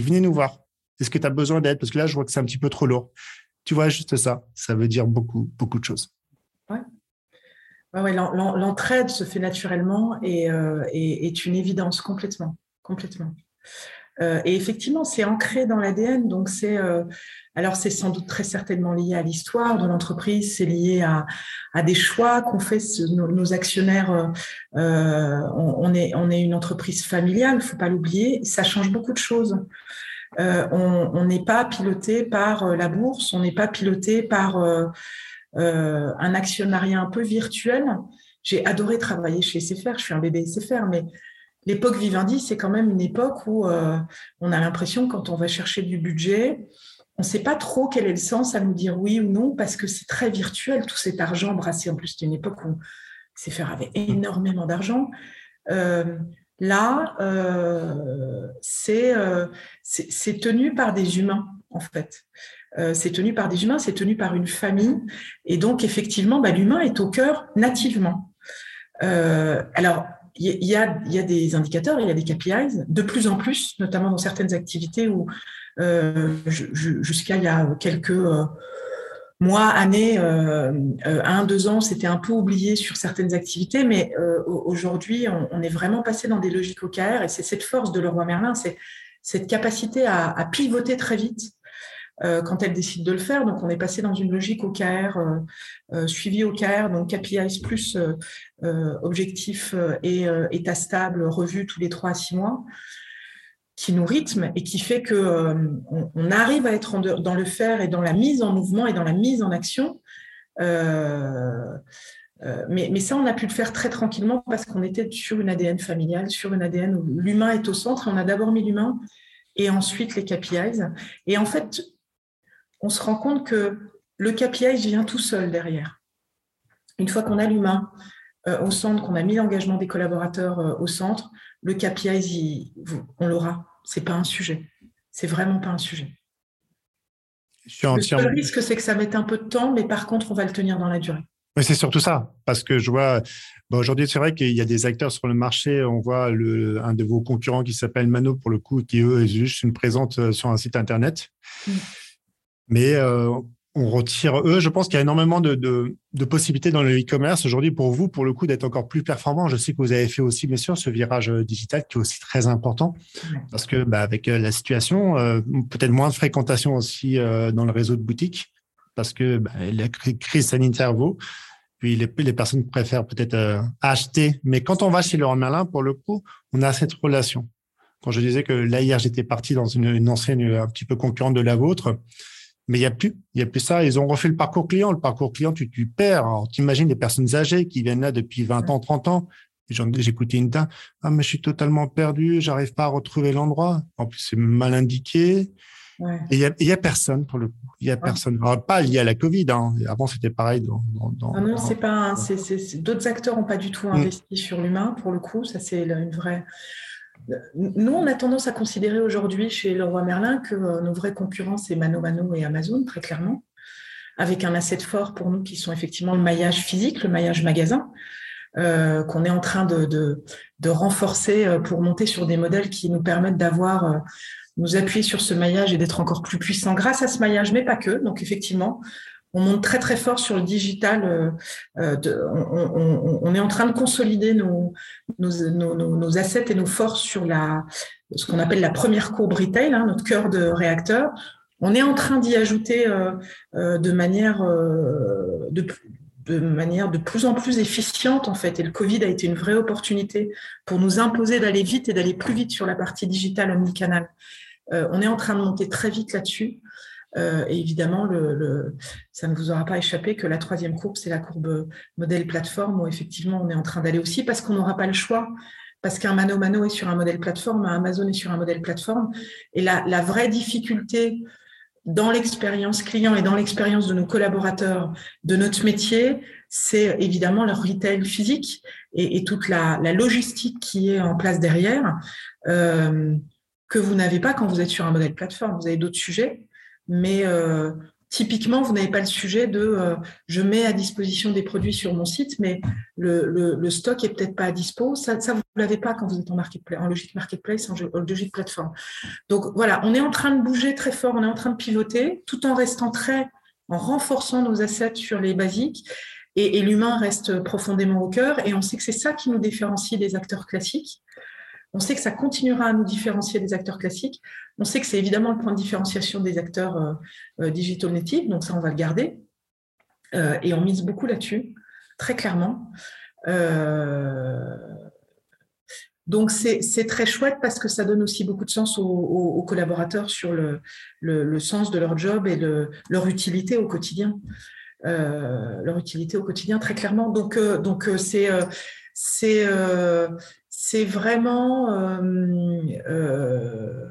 [SPEAKER 2] venait nous voir. Est-ce que tu as besoin d'aide? Parce que là, je vois que c'est un petit peu trop lourd. Tu vois, juste ça. Ça veut dire beaucoup, beaucoup de choses.
[SPEAKER 1] Ouais. Ouais, L'entraide se fait naturellement et, euh, est une évidence complètement, complètement. Euh, et effectivement, c'est ancré dans l'ADN. Donc c'est, euh, alors c'est sans doute très certainement lié à l'histoire de l'entreprise, c'est lié à, des choix qu'ont fait nos, actionnaires. On, est, on est une entreprise familiale, il faut pas l'oublier. Ça change beaucoup de choses. on n'est pas piloté par la bourse, on n'est pas piloté par euh, un actionnariat un peu virtuel. J'ai adoré travailler chez SFR, je suis un bébé SFR, mais l'époque Vivendi, c'est quand même une époque où euh, on a l'impression, quand on va chercher du budget, on ne sait pas trop quel est le sens à nous dire oui ou non, parce que c'est très virtuel, tout cet argent brassé. En plus, c'était une époque où SFR avait énormément d'argent. Euh, là, c'est tenu par des humains, en fait. Euh, c'est tenu par des humains, c'est tenu par une famille. Et donc, effectivement, bah, l'humain est au cœur nativement. Euh, alors, il y, a, des indicateurs, il y a des KPIs, de plus en plus, notamment dans certaines activités où euh, jusqu'à il y a quelques mois, années, un, deux ans, c'était un peu oublié sur certaines activités, mais aujourd'hui, on, est vraiment passé dans des logiques OKR et c'est cette force de Leroy Merlin, c'est cette capacité à pivoter très vite euh, quand elle décide de le faire. Donc, on est passé dans une logique OKR, euh, euh, suivi OKR, donc KPIs plus objectif et état stable revu tous les trois à six mois qui nous rythme et qui fait que on, arrive à être dans le faire et dans la mise en mouvement et dans la mise en action. mais, mais, ça, on a pu le faire très tranquillement parce qu'on était sur une ADN familiale, sur une ADN où l'humain est au centre. on a d'abord mis l'humain et ensuite les KPIs. Et en fait, on se rend compte que le KPI vient tout seul derrière. Une fois qu'on a l'humain euh, au centre, qu'on a mis l'engagement des collaborateurs euh, au centre, le KPI, on l'aura. C'est pas un sujet. C'est vraiment pas un sujet. le seul risque, c'est que ça mette un peu de temps, mais par contre, on va le tenir dans la durée.
[SPEAKER 2] Mais c'est surtout ça, parce que je vois, aujourd'hui, c'est vrai qu'il y a des acteurs sur le marché. On voit le, un de vos concurrents qui s'appelle Mano, pour le coup, qui eux, est juste une présente euh, sur un site internet. Mm. Mais euh, on retire eux. Je pense qu'il y a énormément de, de, possibilités dans le e-commerce aujourd'hui pour vous, pour le coup, d'être encore plus performant. Je sais que vous avez fait aussi, bien sûr, ce virage euh, digital qui est aussi très important parce que, bah, avec la situation, peut-être moins de fréquentation aussi dans le réseau de boutiques parce que bah, la crise sanitaire vaut. Puis les, les personnes préfèrent peut-être euh, acheter. Mais quand on va chez Laurent Merlin, pour le coup, on a cette relation. Quand je disais que là, hier, j'étais parti dans une, une, enseigne un petit peu concurrente de la vôtre, mais il n'y a plus, il y a plus ça. Ils ont refait le parcours client. Le parcours client, tu, tu perds. T'imagines des personnes âgées qui viennent là depuis 20 ans, 30 ans. J'ai écouté une dame. Ah, mais je suis totalement perdu. J'arrive pas à retrouver l'endroit. En plus, c'est mal indiqué. Et il n'y a, personne pour le coup. Il n'y a personne. pas lié à la Covid. Hein. Avant, c'était pareil. Dans,
[SPEAKER 1] ah non, c'est pas. D'autres acteurs n'ont pas du tout mm. investi sur l'humain pour le coup. Ça, c'est une vraie. Nous, on a tendance à considérer aujourd'hui chez Leroy Merlin que euh, nos vrais concurrents, c'est Mano Mano et Amazon, très clairement, avec un asset fort pour nous qui sont effectivement le maillage physique, le maillage magasin. Euh, qu'on est en train de, renforcer euh, pour monter sur des modèles qui nous permettent d'avoir nous appuyer sur ce maillage et d'être encore plus puissant grâce à ce maillage, mais pas que. Donc effectivement, on monte très très fort sur le digital. Euh, euh, on, est en train de consolider nos, nos, assets et nos forces sur ce qu'on appelle la première courbe retail, hein, notre cœur de réacteur. On est en train d'y ajouter euh, de manière de, de manière de plus en plus efficiente en fait. Et le Covid a été une vraie opportunité pour nous imposer d'aller vite et d'aller plus vite sur la partie digitale omnicanal. Euh, on est en train de monter très vite là-dessus. Euh, et évidemment, le, ça ne vous aura pas échappé que la troisième courbe, c'est la courbe modèle plateforme où effectivement on est en train d'aller aussi parce qu'on n'aura pas le choix. Parce qu'un Mano Mano est sur un modèle plateforme, un Amazon est sur un modèle plateforme. Et la, la vraie difficulté dans l'expérience client et dans l'expérience de nos collaborateurs de notre métier, c'est évidemment leur retail physique et, toute la, logistique qui est en place derrière. Euh, que vous n'avez pas quand vous êtes sur un modèle plateforme. Vous avez d'autres sujets, mais euh, typiquement, vous n'avez pas le sujet de euh, je mets à disposition des produits sur mon site, mais le, stock est peut-être pas à dispo. Ça, ça vous l'avez pas quand vous êtes en, marketplace, en logique marketplace, en logique plateforme. Donc voilà, on est en train de bouger très fort, on est en train de piloter, tout en restant très, en renforçant nos assets sur les basiques. Et, et l'humain reste profondément au cœur. Et on sait que c'est ça qui nous différencie des acteurs classiques. On sait que ça continuera à nous différencier des acteurs classiques. On sait que c'est évidemment le point de différenciation des acteurs euh, euh, digital native, donc ça, on va le garder. Euh, et on mise beaucoup là-dessus, très clairement. donc c'est très chouette parce que ça donne aussi beaucoup de sens aux, collaborateurs sur le, sens de leur job et leur utilité au quotidien. leur utilité au quotidien, très clairement. Donc c'est c'est vraiment euh, euh,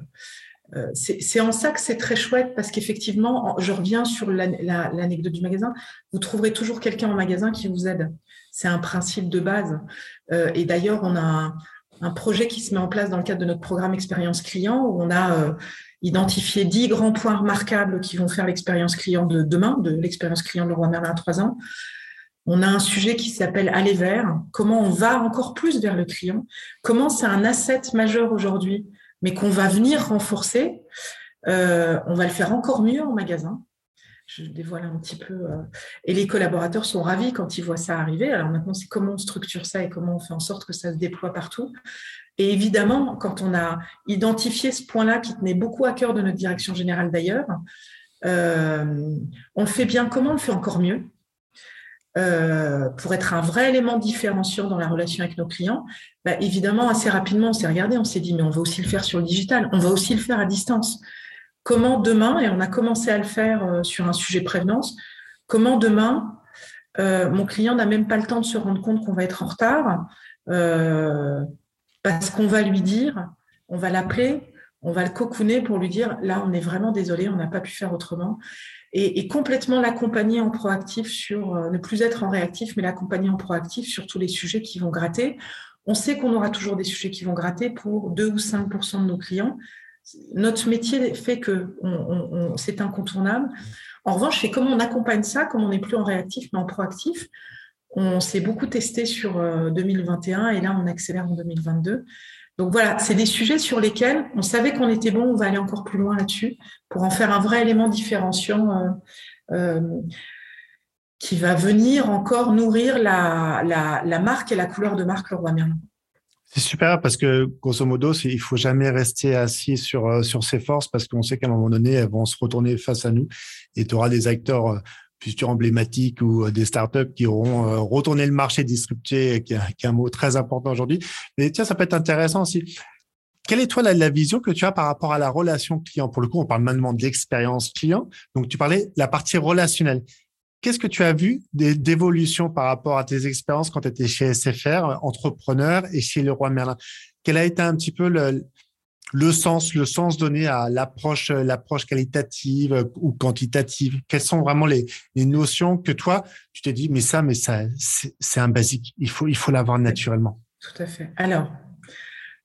[SPEAKER 1] euh, c'est en ça que c'est très chouette parce qu'effectivement, je reviens sur l'anecdote du magasin, vous trouverez toujours quelqu'un en magasin qui vous aide. C'est un principe de base. et d'ailleurs, on a un, projet qui se met en place dans le cadre de notre programme expérience client où on a identifié dix grands points remarquables qui vont faire l'expérience client de demain, de l'expérience client de Leroy Merlin à trois ans. On a un sujet qui s'appelle aller vers, comment on va encore plus vers le client, comment c'est un asset majeur aujourd'hui, mais qu'on va venir renforcer. Euh, on va le faire encore mieux en magasin. Je dévoile un petit peu. Euh, et les collaborateurs sont ravis quand ils voient ça arriver. Alors maintenant, c'est comment on structure ça et comment on fait en sorte que ça se déploie partout. Et évidemment, quand on a identifié ce point-là qui tenait beaucoup à cœur de notre direction générale d'ailleurs, euh, on le fait bien. Comment on le fait encore mieux? Euh, pour être un vrai élément différenciant dans la relation avec nos clients, bah, évidemment, assez rapidement, on s'est regardé, on s'est dit, mais on va aussi le faire sur le digital, on va aussi le faire à distance. Comment demain, et on a commencé à le faire euh, sur un sujet prévenance, comment demain, euh, mon client n'a même pas le temps de se rendre compte qu'on va être en retard, parce qu'on va lui dire, on va l'appeler, on va le cocooner pour lui dire, là, on est vraiment désolé, on n'a pas pu faire autrement et, complètement l'accompagner en proactif sur euh, ne plus être en réactif, mais l'accompagner en proactif sur tous les sujets qui vont gratter. On sait qu'on aura toujours des sujets qui vont gratter pour 2 ou 5% de nos clients, notre métier fait que c'est incontournable. En revanche, c'est comment on accompagne ça, comme on n'est plus en réactif mais en proactif. On s'est beaucoup testé sur 2021 et là, on accélère en 2022. Donc voilà, c'est des sujets sur lesquels on savait qu'on était bon, on va aller encore plus loin là-dessus pour en faire un vrai élément différenciant euh, euh, qui va venir encore nourrir la, marque et la couleur de marque Leroy Merlin.
[SPEAKER 2] C'est super parce que grosso modo, il faut jamais rester assis sur euh, sur ses forces parce qu'on sait qu'à un moment donné, elles vont se retourner face à nous et tu auras des acteurs futur emblématiques ou euh, des startups qui auront euh, retourné le marché disrupté, qui est, un mot très important aujourd'hui. Mais tiens, ça peut être intéressant aussi. Quelle est toi la, vision que tu as par rapport à la relation client? Pour le coup, on parle maintenant d'expérience client. Donc, tu parlais de la partie relationnelle. Qu'est-ce que tu as vu d'évolution par rapport à tes expériences quand tu étais chez SFR, entrepreneur, et chez Leroy Merlin? Quel a été un petit peu le, le sens, le sens donné à l'approche, l'approche qualitative ou quantitative Quelles sont vraiment les, notions que toi, tu t'es dit, mais ça, mais ça, c'est un basique. Il faut, il faut l'avoir naturellement.
[SPEAKER 1] Tout à fait. Alors,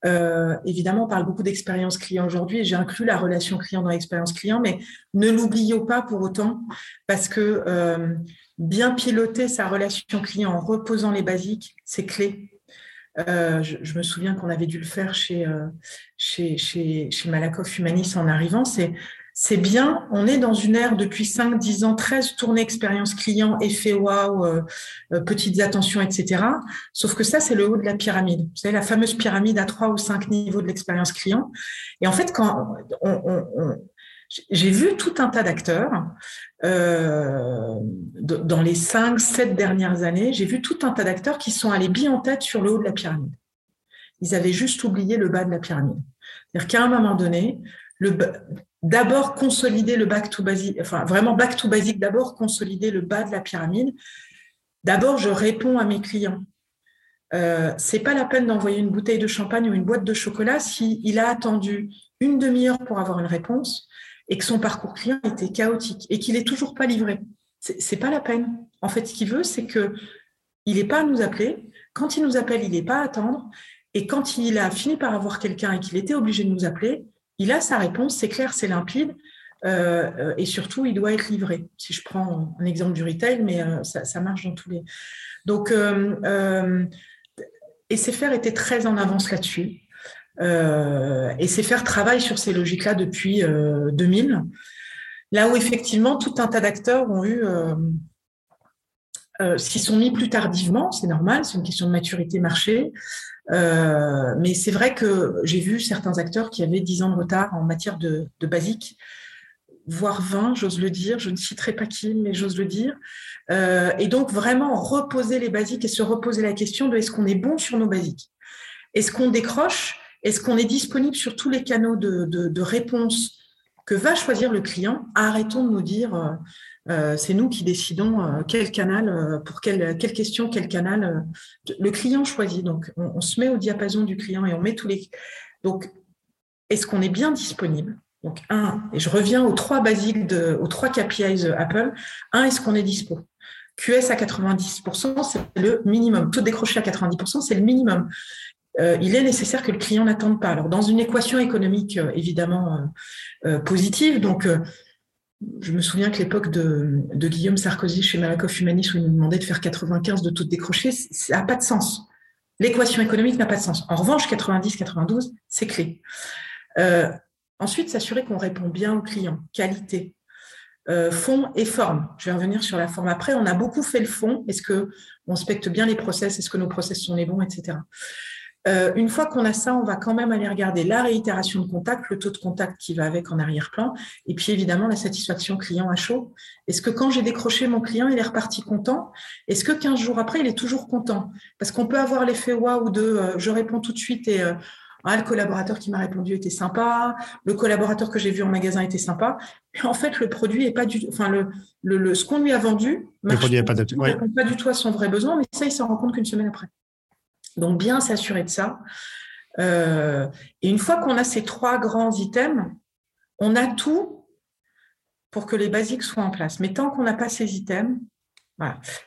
[SPEAKER 1] euh, évidemment, on parle beaucoup d'expérience client aujourd'hui et j'ai inclus la relation client dans l'expérience client, mais ne l'oublions pas pour autant parce que euh, bien piloter sa relation client en reposant les basiques, c'est clé euh, je, me souviens qu'on avait dû le faire chez, euh, chez, chez, chez, Malakoff Humanis en arrivant. C'est, c'est bien, on est dans une ère depuis 5, 10 ans, 13 tournées expérience client, effet wow, euh, petites attentions, etc. Sauf que ça, c'est le haut de la pyramide. Vous savez, la fameuse pyramide à 3 ou 5 niveaux de l'expérience client. Et en fait, quand on, on j'ai vu tout un tas d'acteurs euh, dans les cinq, sept dernières années. J'ai vu tout un tas d'acteurs qui sont allés bien en tête sur le haut de la pyramide. Ils avaient juste oublié le bas de la pyramide. C'est-à-dire qu'à un moment donné, d'abord consolider le back to basic, enfin vraiment back to basic, d'abord consolider le bas de la pyramide. D'abord, je réponds à mes clients. Euh, c'est pas la peine d'envoyer une bouteille de champagne ou une boîte de chocolat s'il a attendu une demi-heure pour avoir une réponse et que son parcours client était chaotique et qu'il n'est toujours pas livré. C'est pas la peine. En fait, ce qu'il veut, c'est que il n'est pas à nous appeler. Quand il nous appelle, il n'est pas à attendre. Et quand il a fini par avoir quelqu'un et qu'il était obligé de nous appeler, il a sa réponse, c'est clair, c'est limpide. Euh, et surtout, il doit être livré. Si je prends un exemple du retail, mais euh, ça, marche dans tous les. Donc, euh, et SFR était très en avance là-dessus. Euh, et c'est faire travail sur ces logiques-là depuis 2000. Euh, Là où effectivement tout un tas d'acteurs ont eu, euh, s'y sont mis plus tardivement, c'est normal, c'est une question de maturité marché. mais c'est vrai que j'ai vu certains acteurs qui avaient 10 ans de retard en matière de, de basique, voire 20, j'ose le dire. Je ne citerai pas qui, mais j'ose le dire. et donc vraiment reposer les basiques et se reposer la question de est-ce qu'on est bon sur nos basiques? Est-ce qu'on décroche? Est-ce qu'on est disponible sur tous les canaux de, réponse que va choisir le client Arrêtons de nous dire euh, euh, c'est nous qui décidons euh, quel canal, pour quelle, quelle, question, quel canal. le client choisit. Donc, on, se met au diapason du client et on met tous les. Donc, est-ce qu'on est bien disponible? Donc, un, et je reviens aux trois basiques, de, aux trois KPIs Apple. Un, est-ce qu'on est dispo? QS à 90%, c'est le minimum. Tout décroché à 90%, c'est le minimum. Euh, il est nécessaire que le client n'attende pas. Alors, dans une équation économique euh, évidemment euh, positive, donc je me souviens que l'époque de, Guillaume Sarkozy chez Malakoff Humanis, où il nous demandait de faire 95 de tout décrocher, ça n'a pas de sens. L'équation économique n'a pas de sens. En revanche, 90-92, c'est clé. ensuite, s'assurer qu'on répond bien au client, qualité, fond et forme. Je vais revenir sur la forme après. On a beaucoup fait le fond. Est-ce que on respecte bien les process? Est-ce que nos process sont les bons, etc. Euh, une fois qu'on a ça, on va quand même aller regarder la réitération de contact, le taux de contact qui va avec en arrière-plan, et puis évidemment la satisfaction client à chaud. Est-ce que quand j'ai décroché mon client, il est reparti content? Est-ce que 15 jours après, il est toujours content? Parce qu'on peut avoir l'effet waouh de euh, je réponds tout de suite et euh, ah, le collaborateur qui m'a répondu était sympa, le collaborateur que j'ai vu en magasin était sympa. Mais en fait, le produit est pas du enfin le, le, ce qu'on lui a vendu,
[SPEAKER 2] le produit pas,
[SPEAKER 1] répond pas du tout à son vrai besoin, mais ça, il s'en rend compte qu'une semaine après. Donc, bien s'assurer de ça. Euh, et une fois qu'on a ces trois grands items, on a tout pour que les basiques soient en place. Mais tant qu'on n'a pas ces items,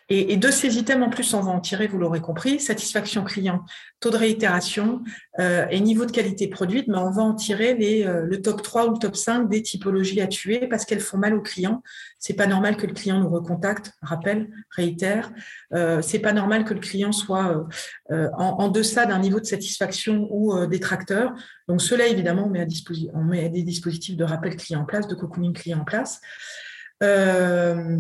[SPEAKER 1] Et, de ces items, en plus, on va en tirer, vous l'aurez compris, satisfaction client, taux de réitération euh, et niveau de qualité produite, mais on va en tirer les, euh, le top 3 ou le top 5 des typologies à tuer parce qu'elles font mal au client. C'est pas normal que le client nous recontacte, rappelle, réitère. Euh, c'est pas normal que le client soit euh, en, en, deçà d'un niveau de satisfaction ou détracteur. Donc cela, évidemment, on met, à on met des dispositifs de rappel client en place, de cocooning client en place. Euh,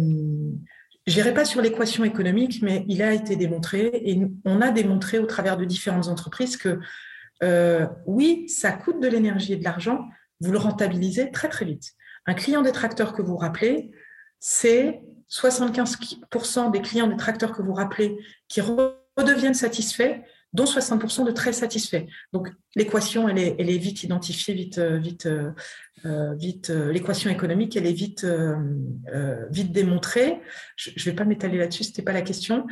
[SPEAKER 1] je n'irai pas sur l'équation économique, mais il a été démontré, et on a démontré au travers de différentes entreprises que euh, oui, ça coûte de l'énergie et de l'argent, vous le rentabilisez très très vite. Un client détracteur que vous rappelez, c'est 75% des clients détracteurs que vous rappelez qui redeviennent satisfaits dont 60% de très satisfaits. Donc l'équation, elle est, vite identifiée, vite, euh, vite, euh, euh, vite. l'équation économique, elle est vite, vite démontrée. Je ne vais pas m'étaler là-dessus, c'était pas la question.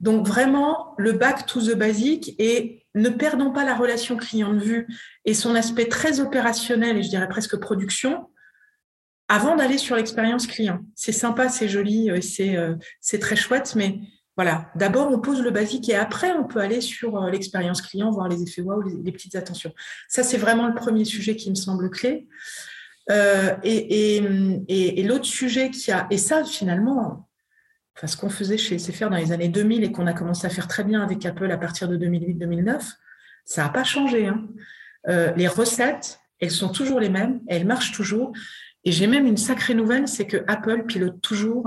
[SPEAKER 1] Donc vraiment le back to the basic et ne perdons pas la relation client de vue et son aspect très opérationnel et je dirais presque production avant d'aller sur l'expérience client. C'est sympa, c'est joli, c'est très chouette, mais voilà, d'abord on pose le basique et après on peut aller sur euh, l'expérience client, voir les effets wow, les, les petites attentions. Ça, c'est vraiment le premier sujet qui me semble clé. Euh, et, l'autre sujet qui a, et ça finalement, ce qu'on faisait chez SFR dans les années 2000 et qu'on a commencé à faire très bien avec Apple à partir de 2008-2009, ça n'a pas changé. Hein. Euh, les recettes, elles sont toujours les mêmes, elles marchent toujours. Et j'ai même une sacrée nouvelle, c'est que Apple pilote toujours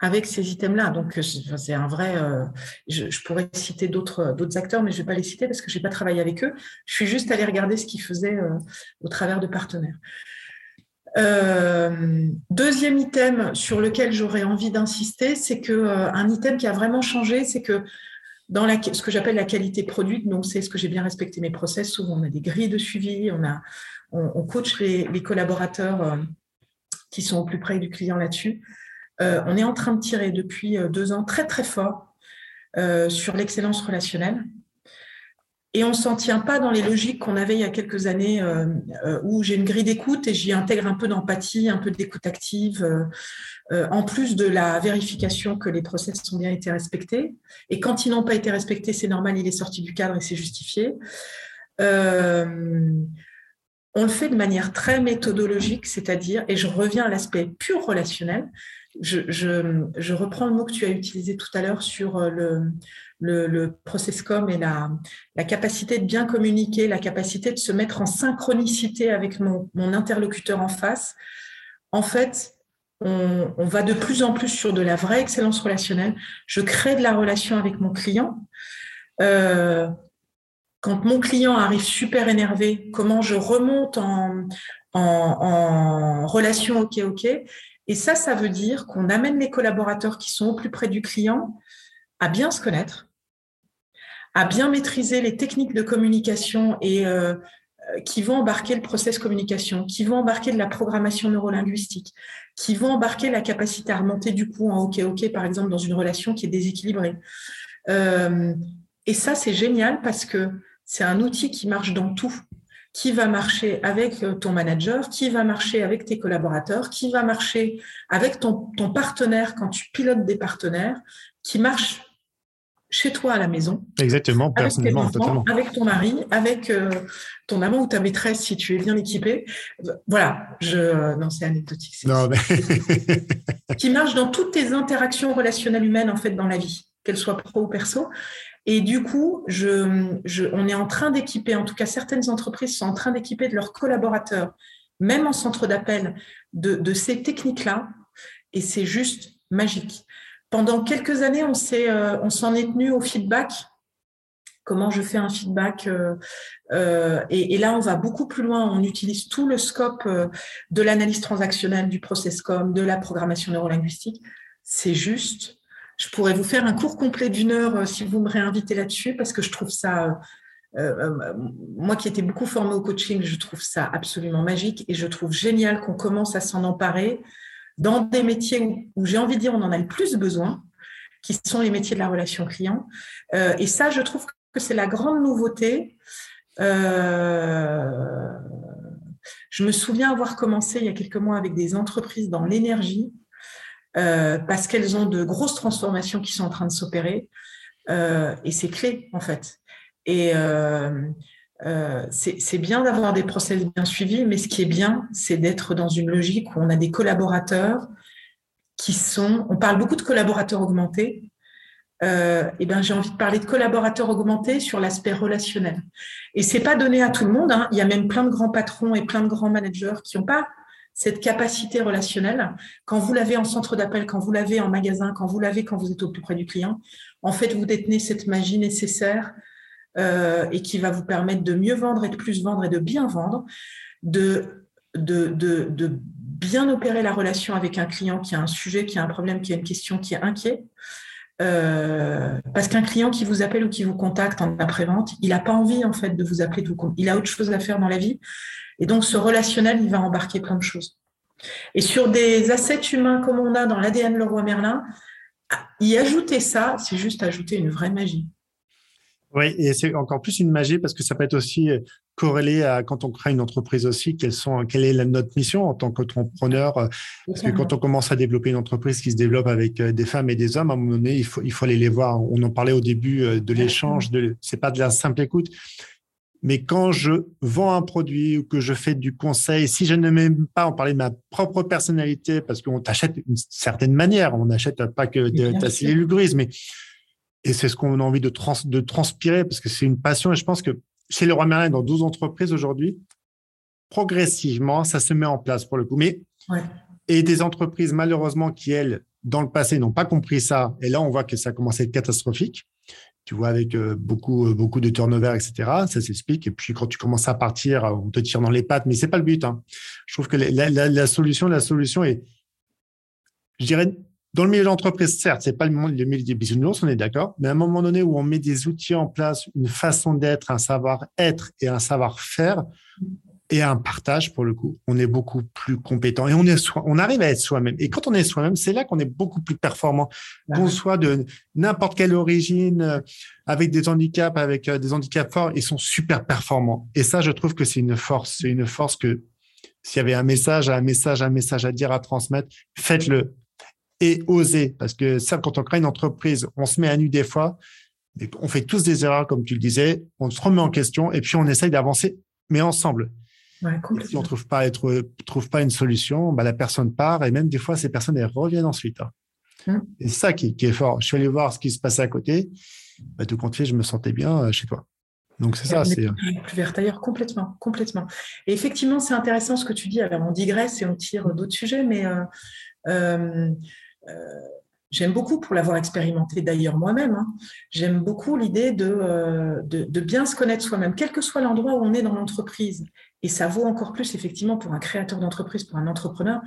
[SPEAKER 1] avec ces items-là. Donc, euh, c'est un vrai. Euh, je, pourrais citer d'autres d'autres acteurs, mais je ne vais pas les citer parce que je n'ai pas travaillé avec eux. Je suis juste allée regarder ce qu'ils faisaient euh, au travers de partenaires. deuxième item sur lequel j'aurais envie d'insister, c'est que un item qui a vraiment changé, c'est que dans ce que j'appelle la qualité produite, donc c'est ce que j'ai bien respecté mes process. Souvent, on a des grilles de suivi, on a, coach les collaborateurs qui sont au plus près du client là-dessus. Euh, on est en train de tirer depuis euh, deux ans très très fort euh, sur l'excellence relationnelle. Et on ne s'en tient pas dans les logiques qu'on avait il y a quelques années où j'ai une grille d'écoute et j'y intègre un peu d'empathie, un peu d'écoute active, en plus de la vérification que les process ont bien été respectés. Et quand ils n'ont pas été respectés, c'est normal, il est sorti du cadre et c'est justifié. on le fait de manière très méthodologique, c'est-à-dire, et je reviens à l'aspect pur relationnel, je, reprends le mot que tu as utilisé tout à l'heure sur euh, le, le, le processcom et la, capacité de bien communiquer, la capacité de se mettre en synchronicité avec mon, interlocuteur en face. En fait, on, va de plus en plus sur de la vraie excellence relationnelle. Je crée de la relation avec mon client. Euh, quand mon client arrive super énervé, comment je remonte en relation OK, OK. Et ça, ça veut dire qu'on amène les collaborateurs qui sont au plus près du client à bien se connaître, à bien maîtriser les techniques de communication et euh, qui vont embarquer le process communication, qui vont embarquer de la programmation neurolinguistique, qui vont embarquer la capacité à remonter du coup en OK OK par exemple dans une relation qui est déséquilibrée. Euh, et ça c'est génial parce que c'est un outil qui marche dans tout qui va marcher avec euh, ton manager, qui va marcher avec tes collaborateurs, qui va marcher avec ton, ton partenaire quand tu pilotes des partenaires, qui marche chez toi à la maison.
[SPEAKER 2] Exactement, personnellement,
[SPEAKER 1] totalement. Avec ton mari, avec euh, ton amant ou ta maîtresse si tu es bien équipé. Voilà, je non, c'est anecdotique. Non, mais... qui marche dans toutes tes interactions relationnelles humaines en fait dans la vie, qu'elles soient pro ou perso. Et du coup, je, on est en train d'équiper, en tout cas certaines entreprises sont en train d'équiper de leurs collaborateurs, même en centre d'appel, de, ces techniques-là. Et c'est juste magique. Pendant quelques années, on euh, s'en est tenu au feedback. Comment je fais un feedback euh, euh, et, là, on va beaucoup plus loin. On utilise tout le scope de l'analyse transactionnelle, du process-com, de la programmation neurolinguistique. C'est juste je pourrais vous faire un cours complet d'une heure euh, si vous me réinvitez là-dessus, parce que je trouve ça, euh, euh, moi qui étais beaucoup formée au coaching, je trouve ça absolument magique et je trouve génial qu'on commence à s'en emparer dans des métiers où, j'ai envie de dire on en a le plus besoin, qui sont les métiers de la relation client. et ça, je trouve que c'est la grande nouveauté. je me souviens avoir commencé il y a quelques mois avec des entreprises dans l'énergie parce qu'elles ont de grosses transformations qui sont en train de s'opérer. et c'est clé, en fait. Et c'est bien d'avoir des process bien suivis, mais ce qui est bien, c'est d'être dans une logique où on a des collaborateurs qui sont, on parle beaucoup de collaborateurs augmentés, euh, eh ben, j'ai envie de parler de collaborateurs augmentés sur l'aspect relationnel. Et c'est pas donné à tout le monde. Hein. Il y a même plein de grands patrons et plein de grands managers qui n'ont pas cette capacité relationnelle. Quand vous l'avez en centre d'appel, quand vous l'avez en magasin, quand vous l'avez quand vous êtes au plus près du client, en fait, vous détenez cette magie nécessaire euh, et qui va vous permettre de mieux vendre et de plus vendre et de bien vendre, de, bien opérer la relation avec un client qui a un sujet, qui a un problème, qui a une question, qui est inquiet. Euh, parce qu'un client qui vous appelle ou qui vous contacte en après-vente, il n'a pas envie en fait de vous appeler, de vous, il a autre chose à faire dans la vie. Et donc ce relationnel, il va embarquer plein de choses. Et sur des assets humains comme on a dans l'ADN Leroy Merlin, y ajouter ça, c'est juste ajouter une vraie magie.
[SPEAKER 2] Oui, et c'est encore plus une magie parce que ça peut être aussi euh, corrélé à quand on crée une entreprise aussi, quelles sont, quelle est notre mission en tant qu'entrepreneur. Euh, parce que quand on commence à développer une entreprise qui se développe avec euh, des femmes et des hommes, à un moment donné, il faut, il faut aller les voir. On en parlait au début de l'échange, de, c'est pas de la simple écoute. Mais quand je vends un produit ou que je fais du conseil, si je ne m'aime pas en parler de ma propre personnalité, parce qu'on t'achète d'une certaine manière, on n'achète pas que de, ta cellule grise, mais et c'est ce qu'on a envie de, de transpirer parce que c'est une passion. Et je pense que chez le Roi Merlin, dans 12 entreprises aujourd'hui, progressivement, ça se met en place pour le coup. Mais, Et des entreprises, malheureusement, qui, elles, dans le passé, n'ont pas compris ça. Et là, on voit que ça commence à être catastrophique. Tu vois, avec euh, beaucoup, euh, beaucoup de turnover, etc. Ça s'explique. Et puis, quand tu commences à partir, on te tire dans les pattes. Mais c'est pas le but. Hein. Je trouve que la, solution, la solution est, je dirais, dans le milieu de l'entreprise, certes, c'est pas le milieu des bisounours, on est d'accord, mais à un moment donné où on met des outils en place, une façon d'être, un savoir-être et un savoir-faire et un partage pour le coup, on est beaucoup plus compétent et on est on arrive à être soi-même. Et quand on est soi-même, c'est là qu'on est beaucoup plus performant. Qu'on soit de n'importe quelle origine, euh, avec des handicaps, avec euh, des handicaps forts, ils sont super performants. Et ça, je trouve que c'est une force. C'est une force que s'il y avait un message, un message, un message à dire, à transmettre, faites-le et oser. Parce que ça, quand on crée une entreprise, on se met à nu des fois, on fait tous des erreurs, comme tu le disais, on se remet en question et puis on essaye d'avancer, mais ensemble. Si on trouve pas être, trouve pas une solution, bah, la personne part et même des fois ces personnes elles reviennent ensuite. Hein. Hum. C'est ça qui, est fort. Je suis allé voir ce qui se passait à côté. Bah, tout compte fait, je me sentais bien euh, chez toi. Donc c'est ça. C'est euh,
[SPEAKER 1] plus vert ailleurs complètement, complètement. Et effectivement, c'est intéressant ce que tu dis. Alors on digresse et on tire d'autres sujets, mais euh, euh euh, j'aime beaucoup, pour l'avoir expérimenté d'ailleurs moi-même, hein, j'aime beaucoup l'idée euh, de, de, bien se connaître soi-même, quel que soit l'endroit où on est dans l'entreprise. Et ça vaut encore plus effectivement pour un créateur d'entreprise, pour un entrepreneur,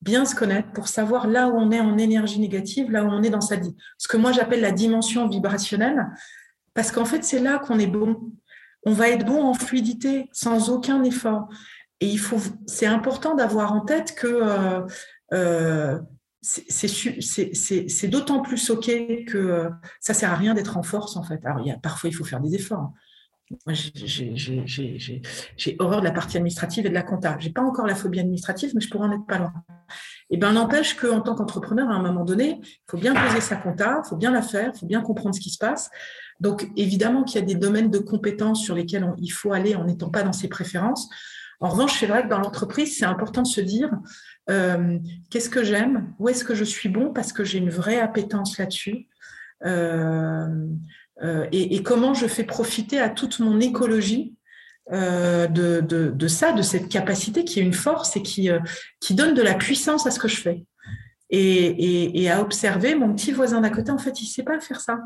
[SPEAKER 1] bien se connaître pour savoir là où on est en énergie négative, là où on est dans sa ce que moi j'appelle la dimension vibrationnelle, parce qu'en fait c'est là qu'on est bon. On va être bon en fluidité sans aucun effort. Et il faut, c'est important d'avoir en tête que euh, euh c'est d'autant plus OK que euh, ça sert à rien d'être en force, en fait. Alors, parfois, il faut faire des efforts. J'ai horreur de la partie administrative et de la compta. J'ai pas encore la phobie administrative, mais je pourrais en être pas loin. Et bien, n'empêche qu'en tant qu'entrepreneur, à un moment donné, il faut bien poser sa compta, il faut bien la faire, il faut bien comprendre ce qui se passe. Donc, évidemment qu'il y a des domaines de compétences sur lesquels il faut aller en n'étant pas dans ses préférences. En revanche, c'est vrai que dans l'entreprise, c'est important de se dire euh, qu'est-ce que j'aime, où est-ce que je suis bon, parce que j'ai une vraie appétence là-dessus. Euh, euh, et, comment je fais profiter à toute mon écologie de, ça, de cette capacité qui est une force et qui, qui donne de la puissance à ce que je fais. Et, à observer mon petit voisin d'à côté, en fait, il ne sait pas faire ça.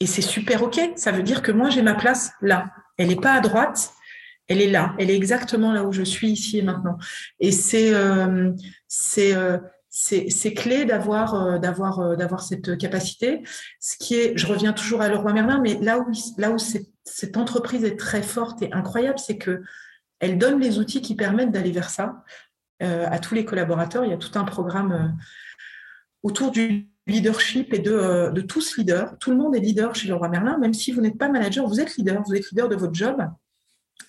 [SPEAKER 1] Et c'est super OK. Ça veut dire que moi, j'ai ma place là. Elle n'est pas à droite, elle est là, elle est exactement là où je suis ici et maintenant. Et c'est euh, euh, c'est clé d'avoir euh, d'avoir d'avoir cette capacité. Ce qui est, je reviens toujours à Leroy Merlin, mais là où là où cette entreprise est très forte et incroyable, c'est que elle donne les outils qui permettent d'aller vers ça à tous les collaborateurs. Il y a tout un programme autour du leadership et de, de tous leaders. Tout le monde est leader chez Leroy Merlin, même si vous n'êtes pas manager, vous êtes leader. Vous êtes leader de votre job.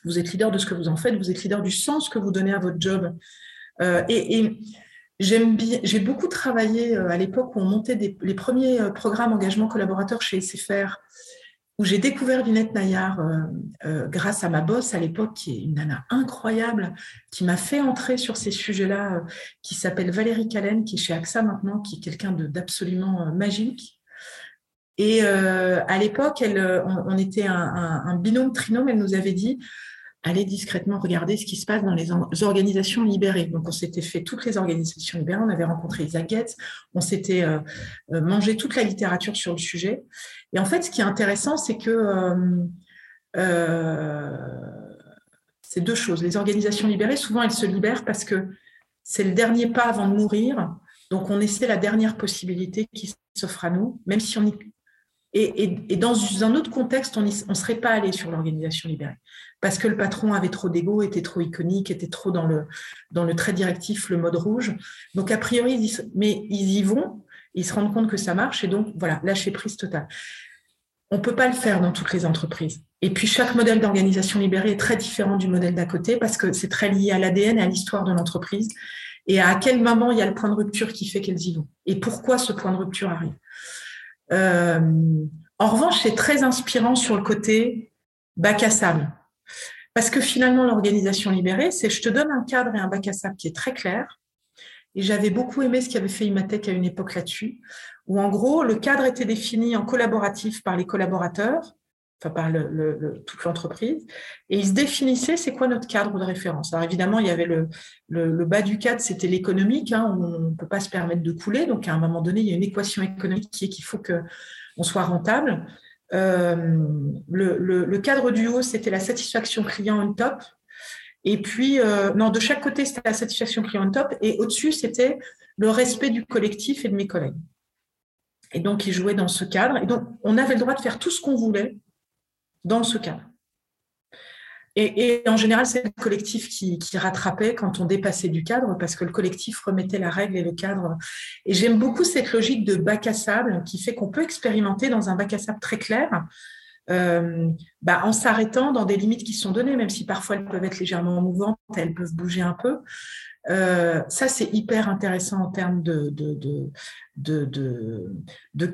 [SPEAKER 1] Vous êtes leader de ce que vous en faites, vous êtes leader du sens que vous donnez à votre job. Euh, et, j'ai beaucoup travaillé à l'époque où on montait les premiers programmes engagement collaborateur chez SFR où j'ai découvert Vinette Nayar euh, euh, grâce à ma boss à l'époque, qui est une nana incroyable, qui m'a fait entrer sur ces sujets-là, euh, qui s'appelle Valérie Callen, qui est chez AXA maintenant, qui est quelqu'un d'absolument magique. Et à l'époque, on, était un, un, un binôme trinôme, elle nous avait dit, aller discrètement regarder ce qui se passe dans les organisations libérées. Donc, on s'était fait toutes les organisations libérées, on avait rencontré Isaac Getz, on s'était euh, euh, mangé toute la littérature sur le sujet. Et en fait, ce qui est intéressant, c'est que euh, c'est deux choses. Les organisations libérées, souvent, elles se libèrent parce que c'est le dernier pas avant de mourir. Donc, on essaie la dernière possibilité qui s'offre à nous, même si on y et, dans un autre contexte, on ne serait pas allé sur l'organisation libérée parce que le patron avait trop d'ego, était trop iconique, était trop dans le, dans le trait directif, le mode rouge. Donc, a priori, ils mais ils y vont, ils se rendent compte que ça marche et donc, voilà, lâcher prise totale. On ne peut pas le faire dans toutes les entreprises. Et puis, chaque modèle d'organisation libérée est très différent du modèle d'à côté parce que c'est très lié à l'ADN et à l'histoire de l'entreprise et à quel moment il y a le point de rupture qui fait qu'elles y vont et pourquoi ce point de rupture arrive. Euh, en revanche, c'est très inspirant sur le côté bac à sable. Parce que finalement, l'organisation libérée, c'est je te donne un cadre et un bac à sable qui est très clair. Et j'avais beaucoup aimé ce qu'avait fait Imatech à une époque là-dessus, où en gros, le cadre était défini en collaboratif par les collaborateurs, enfin par toute l'entreprise, et ils se définissaient c'est quoi notre cadre de référence? Alors évidemment, il y avait le, le bas du cadre, c'était l'économique, hein, on ne peut pas se permettre de couler, donc à un moment donné, il y a une équation économique qui est qu'il faut qu'on soit rentable. Euh, le, le, cadre du haut, c'était la satisfaction client on top. Et puis, euh, non, de chaque côté, c'était la satisfaction client on top. Et au-dessus, c'était le respect du collectif et de mes collègues. Et donc, ils jouaient dans ce cadre. Et donc, on avait le droit de faire tout ce qu'on voulait dans ce cadre. Et, en général, c'est le collectif qui, rattrapait quand on dépassait du cadre, parce que le collectif remettait la règle et le cadre. Et j'aime beaucoup cette logique de bac à sable qui fait qu'on peut expérimenter dans un bac à sable très clair, euh, bah, en s'arrêtant dans des limites qui sont données, même si parfois elles peuvent être légèrement mouvantes, elles peuvent bouger un peu. Euh, ça, c'est hyper intéressant en termes de,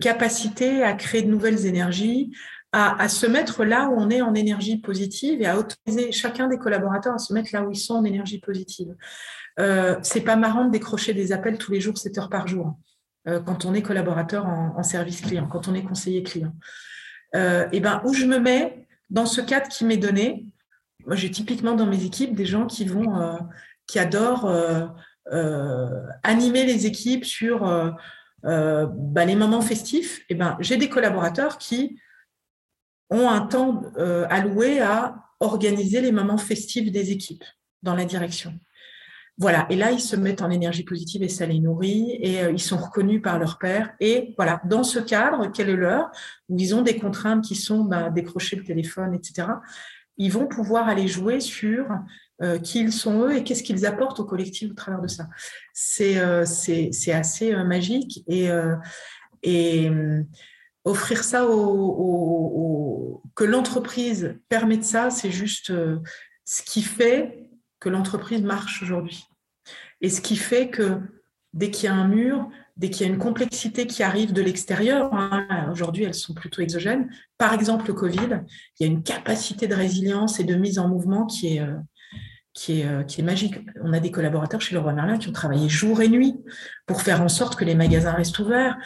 [SPEAKER 1] capacité à créer de nouvelles énergies, à, se mettre là où on est en énergie positive et à autoriser chacun des collaborateurs à se mettre là où ils sont en énergie positive. Euh, c'est pas marrant de décrocher des appels tous les jours, 7 heures par jour, euh, quand on est collaborateur en, service client, quand on est conseiller client. Euh, et ben, où je me mets dans ce cadre qui m'est donné, moi j'ai typiquement dans mes équipes des gens qui vont, euh, qui adorent animer les équipes sur bah, les moments festifs. Et ben, j'ai des collaborateurs qui ont un temps euh, alloué à organiser les moments festifs des équipes dans la direction. Voilà, et là, ils se mettent en énergie positive et ça les nourrit, et euh, ils sont reconnus par leur père. Et voilà, dans ce cadre, quel est leur, où ils ont des contraintes qui sont bah, décrocher le téléphone, etc., ils vont pouvoir aller jouer sur euh, qui ils sont eux et qu'est-ce qu'ils apportent au collectif au travers de ça. C'est c'est assez magique et, et offrir ça au, que l'entreprise permette ça, c'est juste euh, ce qui fait que l'entreprise marche aujourd'hui. Et ce qui fait que dès qu'il y a un mur, dès qu'il y a une complexité qui arrive de l'extérieur, hein, aujourd'hui elles sont plutôt exogènes, par exemple le Covid, il y a une capacité de résilience et de mise en mouvement qui est, euh, euh, qui est magique. On a des collaborateurs chez le Roi Merlin qui ont travaillé jour et nuit pour faire en sorte que les magasins restent ouverts,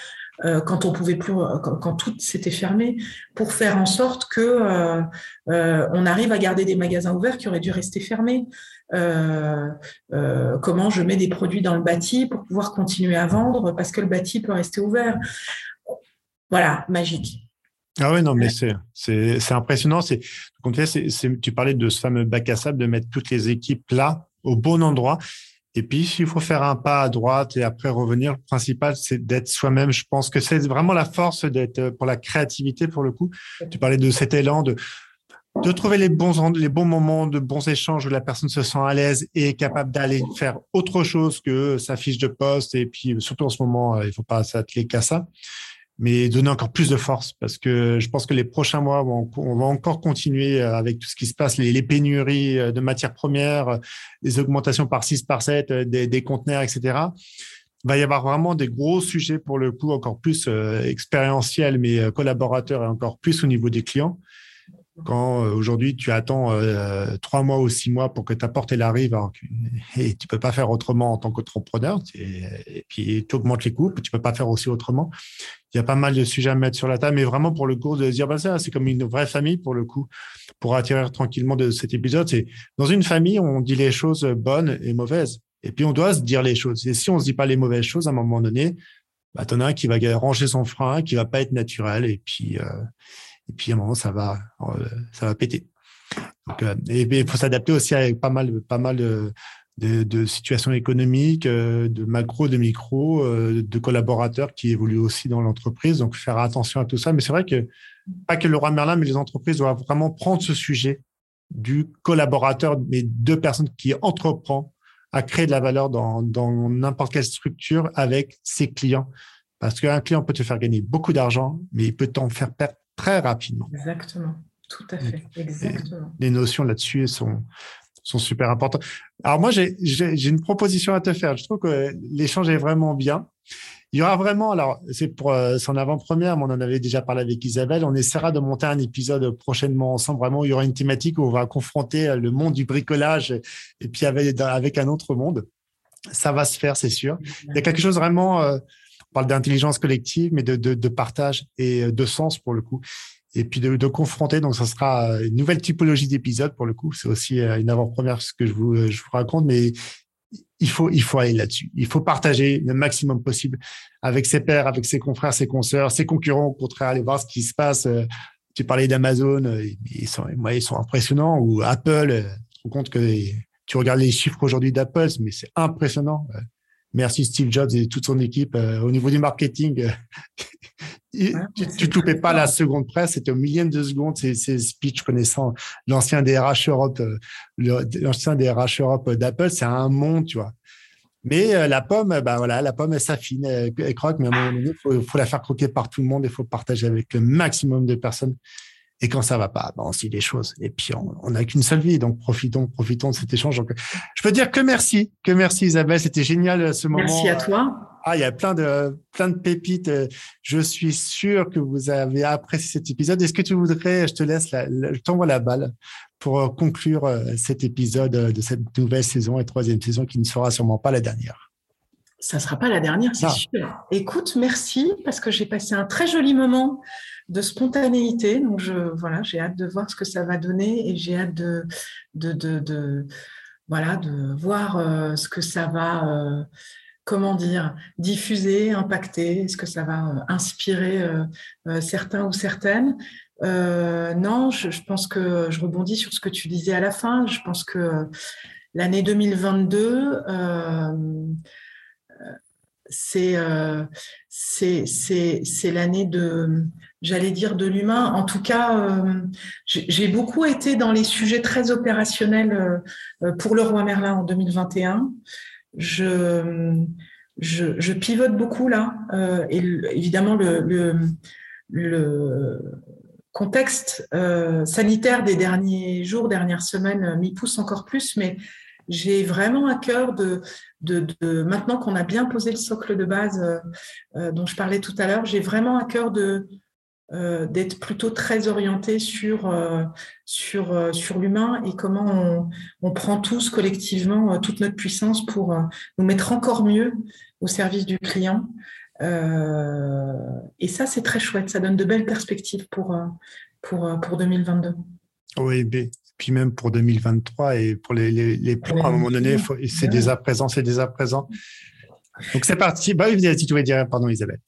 [SPEAKER 1] euh, quand on pouvait plus, euh, quand, tout s'était fermé, pour faire en sorte que euh, on arrive à garder des magasins ouverts qui auraient dû rester fermés. comment je mets des produits dans le bâti pour pouvoir continuer à vendre parce que le bâti peut rester ouvert. Voilà, magique.
[SPEAKER 2] Ah oui, non, mais c'est, impressionnant. C'est, tu parlais de ce fameux bac à sable, de mettre toutes les équipes là, au bon endroit. Et puis, s'il faut faire un pas à droite et après revenir, le principal, c'est d'être soi-même. Je pense que c'est vraiment la force d'être euh, pour la créativité, pour le coup. Tu parlais de cet élan de, de trouver les bons, les bons moments, de bons échanges où la personne se sent à l'aise et est capable d'aller faire autre chose que sa fiche de poste. Et puis, surtout en ce moment, euh, il ne faut pas s'atteler qu'à ça. Mais donner encore plus de force parce que je pense que les prochains mois, on va encore continuer avec tout ce qui se passe, les, pénuries de matières premières, les augmentations par 6, par 7, des, des conteneurs, etc. Il va y avoir vraiment des gros sujets pour le coup, encore plus expérientiels, mais collaborateurs et encore plus au niveau des clients. Quand euh, aujourd'hui tu attends euh, trois mois ou six mois pour que ta porte elle arrive, et tu peux pas faire autrement en tant qu'entrepreneur, et, puis tu augmentes les coûts, tu peux pas faire aussi autrement. Il y a pas mal de sujets à mettre sur la table, mais vraiment pour le coup de dire bah ça c'est comme une vraie famille pour le coup, pour attirer tranquillement de cet épisode. C'est dans une famille on dit les choses bonnes et mauvaises, et puis on doit se dire les choses. Et si on se dit pas les mauvaises choses à un moment donné, bah, en as un qui va ranger son frein, qui va pas être naturel, et puis euh, et puis à un moment ça va euh, ça va péter. Donc, euh, et il faut s'adapter aussi avec pas mal pas mal de, de, situations économiques, euh, de macro, de micro, de collaborateurs qui évoluent aussi dans l'entreprise. Donc faire attention à tout ça. Mais c'est vrai que pas que le roi Merlin, mais les entreprises doivent vraiment prendre ce sujet du collaborateur, mais deux personnes qui entreprend à créer de la valeur dans n'importe quelle structure avec ses clients. Parce qu'un client peut te faire gagner beaucoup d'argent, mais il peut t'en faire perdre très rapidement.
[SPEAKER 1] Exactement, tout à fait, exactement.
[SPEAKER 2] Les notions là-dessus sont, sont super importantes. Alors moi, j'ai une proposition à te faire. Je trouve que l'échange est vraiment bien. Il y aura vraiment, alors c'est pour euh, son avant-première, mais on en avait déjà parlé avec Isabelle. On essaiera de monter un épisode prochainement ensemble. Vraiment, il y aura une thématique où on va confronter le monde du bricolage et puis avec, avec un autre monde. Ça va se faire, c'est sûr. Il y a quelque chose vraiment euh, on parle d'intelligence collective, mais de, de, partage et euh, de sens pour le coup. Et puis de, confronter, donc ça sera euh, une nouvelle typologie d'épisode pour le coup. C'est aussi euh, une avant-première ce que je vous, je vous raconte, mais il faut, il faut aller là-dessus. Il faut partager le maximum possible avec ses pairs, avec ses confrères, ses consoeurs, ses concurrents, au contraire, aller voir ce qui se passe. Tu parlais d'Amazon, ils sont, ils sont impressionnants, ou Apple, tu te rends compte que tu regardes les chiffres aujourd'hui d'Apple, mais c'est impressionnant merci Steve Jobs et toute son équipe. Euh, au niveau du marketing, euh, tu ne loupais pas la seconde presse, c'était au millième de seconde, ces, ces speeches connaissant l'ancien DRH Europe, euh, l'ancien DRH Europe d'Apple, c'est un monde, tu vois. Mais la pomme, bah voilà, la pomme, elle s'affine, elle, croque, mais à un moment donné, il faut, faut, la faire croquer par tout le monde, il faut partager avec le maximum de personnes. Et quand ça va pas, ben on se dit des choses. Et puis, on n'a qu'une seule vie. Donc, profitons, profitons de cet échange. Donc, je peux dire que merci, que merci Isabelle. C'était génial euh, ce moment.
[SPEAKER 1] Merci à toi.
[SPEAKER 2] Ah, il y a plein de, plein de pépites. Je suis sûr que vous avez apprécié cet épisode. Est-ce que tu voudrais, je te laisse, la, je t'envoie la balle pour euh, conclure euh, cet épisode de cette nouvelle saison et troisième saison qui ne sera sûrement pas la dernière?
[SPEAKER 1] Ça sera pas la dernière, c'est sûr. Écoute, merci parce que j'ai passé un très joli moment de spontanéité. Donc, je, voilà, j'ai hâte de voir ce que ça va donner et j'ai hâte de, voir euh, ce que ça va, euh, comment dire, diffuser, impacter, est-ce que ça va euh, inspirer certains ou certaines. non, je, pense que je rebondis sur ce que tu disais à la fin. Je pense que l'année 2022, c'est c'est l'année de j'allais dire de l'humain. En tout cas, euh, j'ai beaucoup été dans les sujets très opérationnels euh, pour le roi Merlin en 2021. Je, pivote beaucoup là, euh, et évidemment le, contexte sanitaire des derniers jours, dernières semaines m'y pousse encore plus, mais j'ai vraiment à cœur de maintenant qu'on a bien posé le socle de base dont je parlais tout à l'heure, j'ai vraiment à cœur de, euh, d'être plutôt très orienté sur, euh, sur, euh, sur l'humain et comment on, on, prend tous collectivement toute notre puissance pour nous mettre encore mieux au service du client. et ça, c'est très chouette. Ça donne de belles perspectives pour, pour, pour 2022.
[SPEAKER 2] Oui, puis même pour 2023 et pour les, les, les plans, à un moment donné, c'est dès à présent, c'est dès à présent. Donc c'est parti. Bah, si tu voulais dire, pardon Isabelle.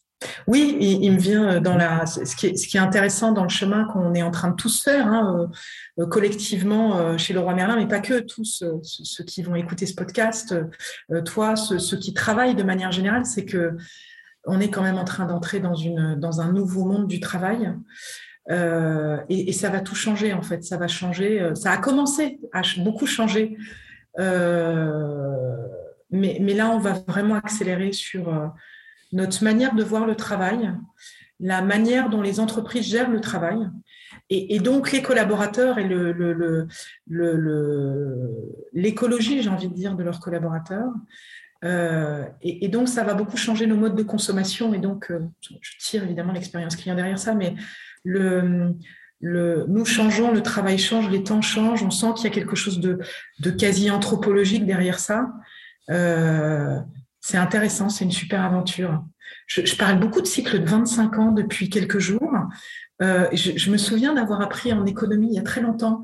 [SPEAKER 1] Oui, il, me vient euh, dans la. Ce qui, est, intéressant dans le chemin qu'on est en train de tous faire, hein, euh, euh, collectivement chez le roi Merlin, mais pas que tous ceux qui vont écouter ce podcast, toi, ceux, qui travaillent de manière générale, c'est que on est quand même en train d'entrer dans un nouveau monde du travail. et, ça va tout changer en fait. Ça va changer. Ça a commencé à beaucoup changer, mais là on va vraiment accélérer sur notre manière de voir le travail la manière dont les entreprises gèrent le travail. Et, donc les collaborateurs et l'écologie, j'ai envie de dire, de leurs collaborateurs. Euh, et, donc ça va beaucoup changer nos modes de consommation. Et donc, euh, je tire évidemment l'expérience client derrière ça, mais nous changeons, le travail change, les temps changent. On sent qu'il y a quelque chose de, de quasi anthropologique derrière ça. Euh, c'est intéressant, c'est une super aventure. Je, parle beaucoup de cycles de 25 ans depuis quelques jours. Euh, je, me souviens d'avoir appris en économie il y a très longtemps,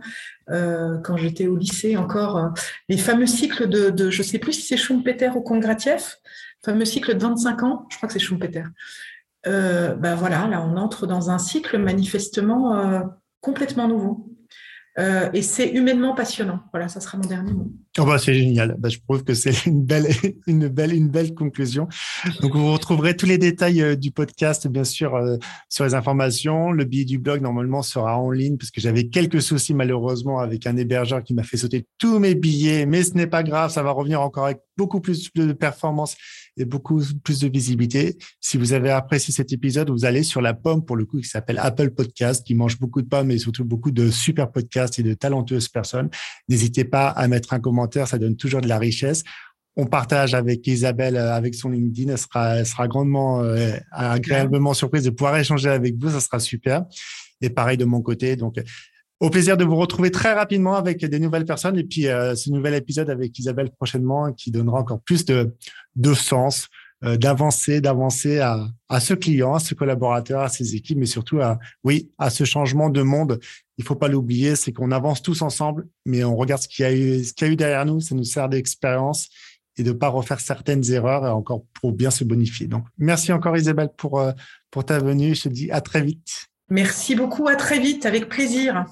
[SPEAKER 1] euh, quand j'étais au lycée encore, euh, les fameux cycles de, de je ne sais plus si c'est Schumpeter ou Kongratiev, fameux cycle de 25 ans, je crois que c'est Schumpeter. ben voilà, là on entre dans un cycle manifestement complètement nouveau. Euh, et c'est humainement passionnant. Voilà, ça sera mon dernier mot.
[SPEAKER 2] Oh bah, c'est génial. Bah, je trouve que c'est une belle, une belle, une belle conclusion. Donc, vous retrouverez tous les détails euh, du podcast, bien sûr, euh, sur les informations. Le billet du blog, normalement, sera en ligne parce que j'avais quelques soucis, malheureusement, avec un hébergeur qui m'a fait sauter tous mes billets. Mais ce n'est pas grave. Ça va revenir encore avec beaucoup plus de performance et beaucoup plus de visibilité. Si vous avez apprécié cet épisode, vous allez sur la pomme, pour le coup, qui s'appelle Apple Podcast, qui mange beaucoup de pommes et surtout beaucoup de super podcasts et de talentueuses personnes. N'hésitez pas à mettre un commentaire, ça donne toujours de la richesse. On partage avec Isabelle, euh, avec son LinkedIn. Elle sera, elle sera grandement, euh, agréablement surprise de pouvoir échanger avec vous. Ça sera super. Et pareil de mon côté. Donc, au plaisir de vous retrouver très rapidement avec des nouvelles personnes et puis euh, ce nouvel épisode avec Isabelle prochainement qui donnera encore plus de, de sens, euh, d'avancer, d'avancer à, à ce client, à ce collaborateur, à ses équipes, mais surtout à, oui, à ce changement de monde. Il faut pas l'oublier, c'est qu'on avance tous ensemble, mais on regarde ce qu'il y a eu, ce qu'il y a eu derrière nous, ça nous sert d'expérience et de pas refaire certaines erreurs et encore pour bien se bonifier. Donc, merci encore Isabelle pour, euh, pour ta venue. Je te dis à très vite.
[SPEAKER 1] Merci beaucoup, à très vite, avec plaisir.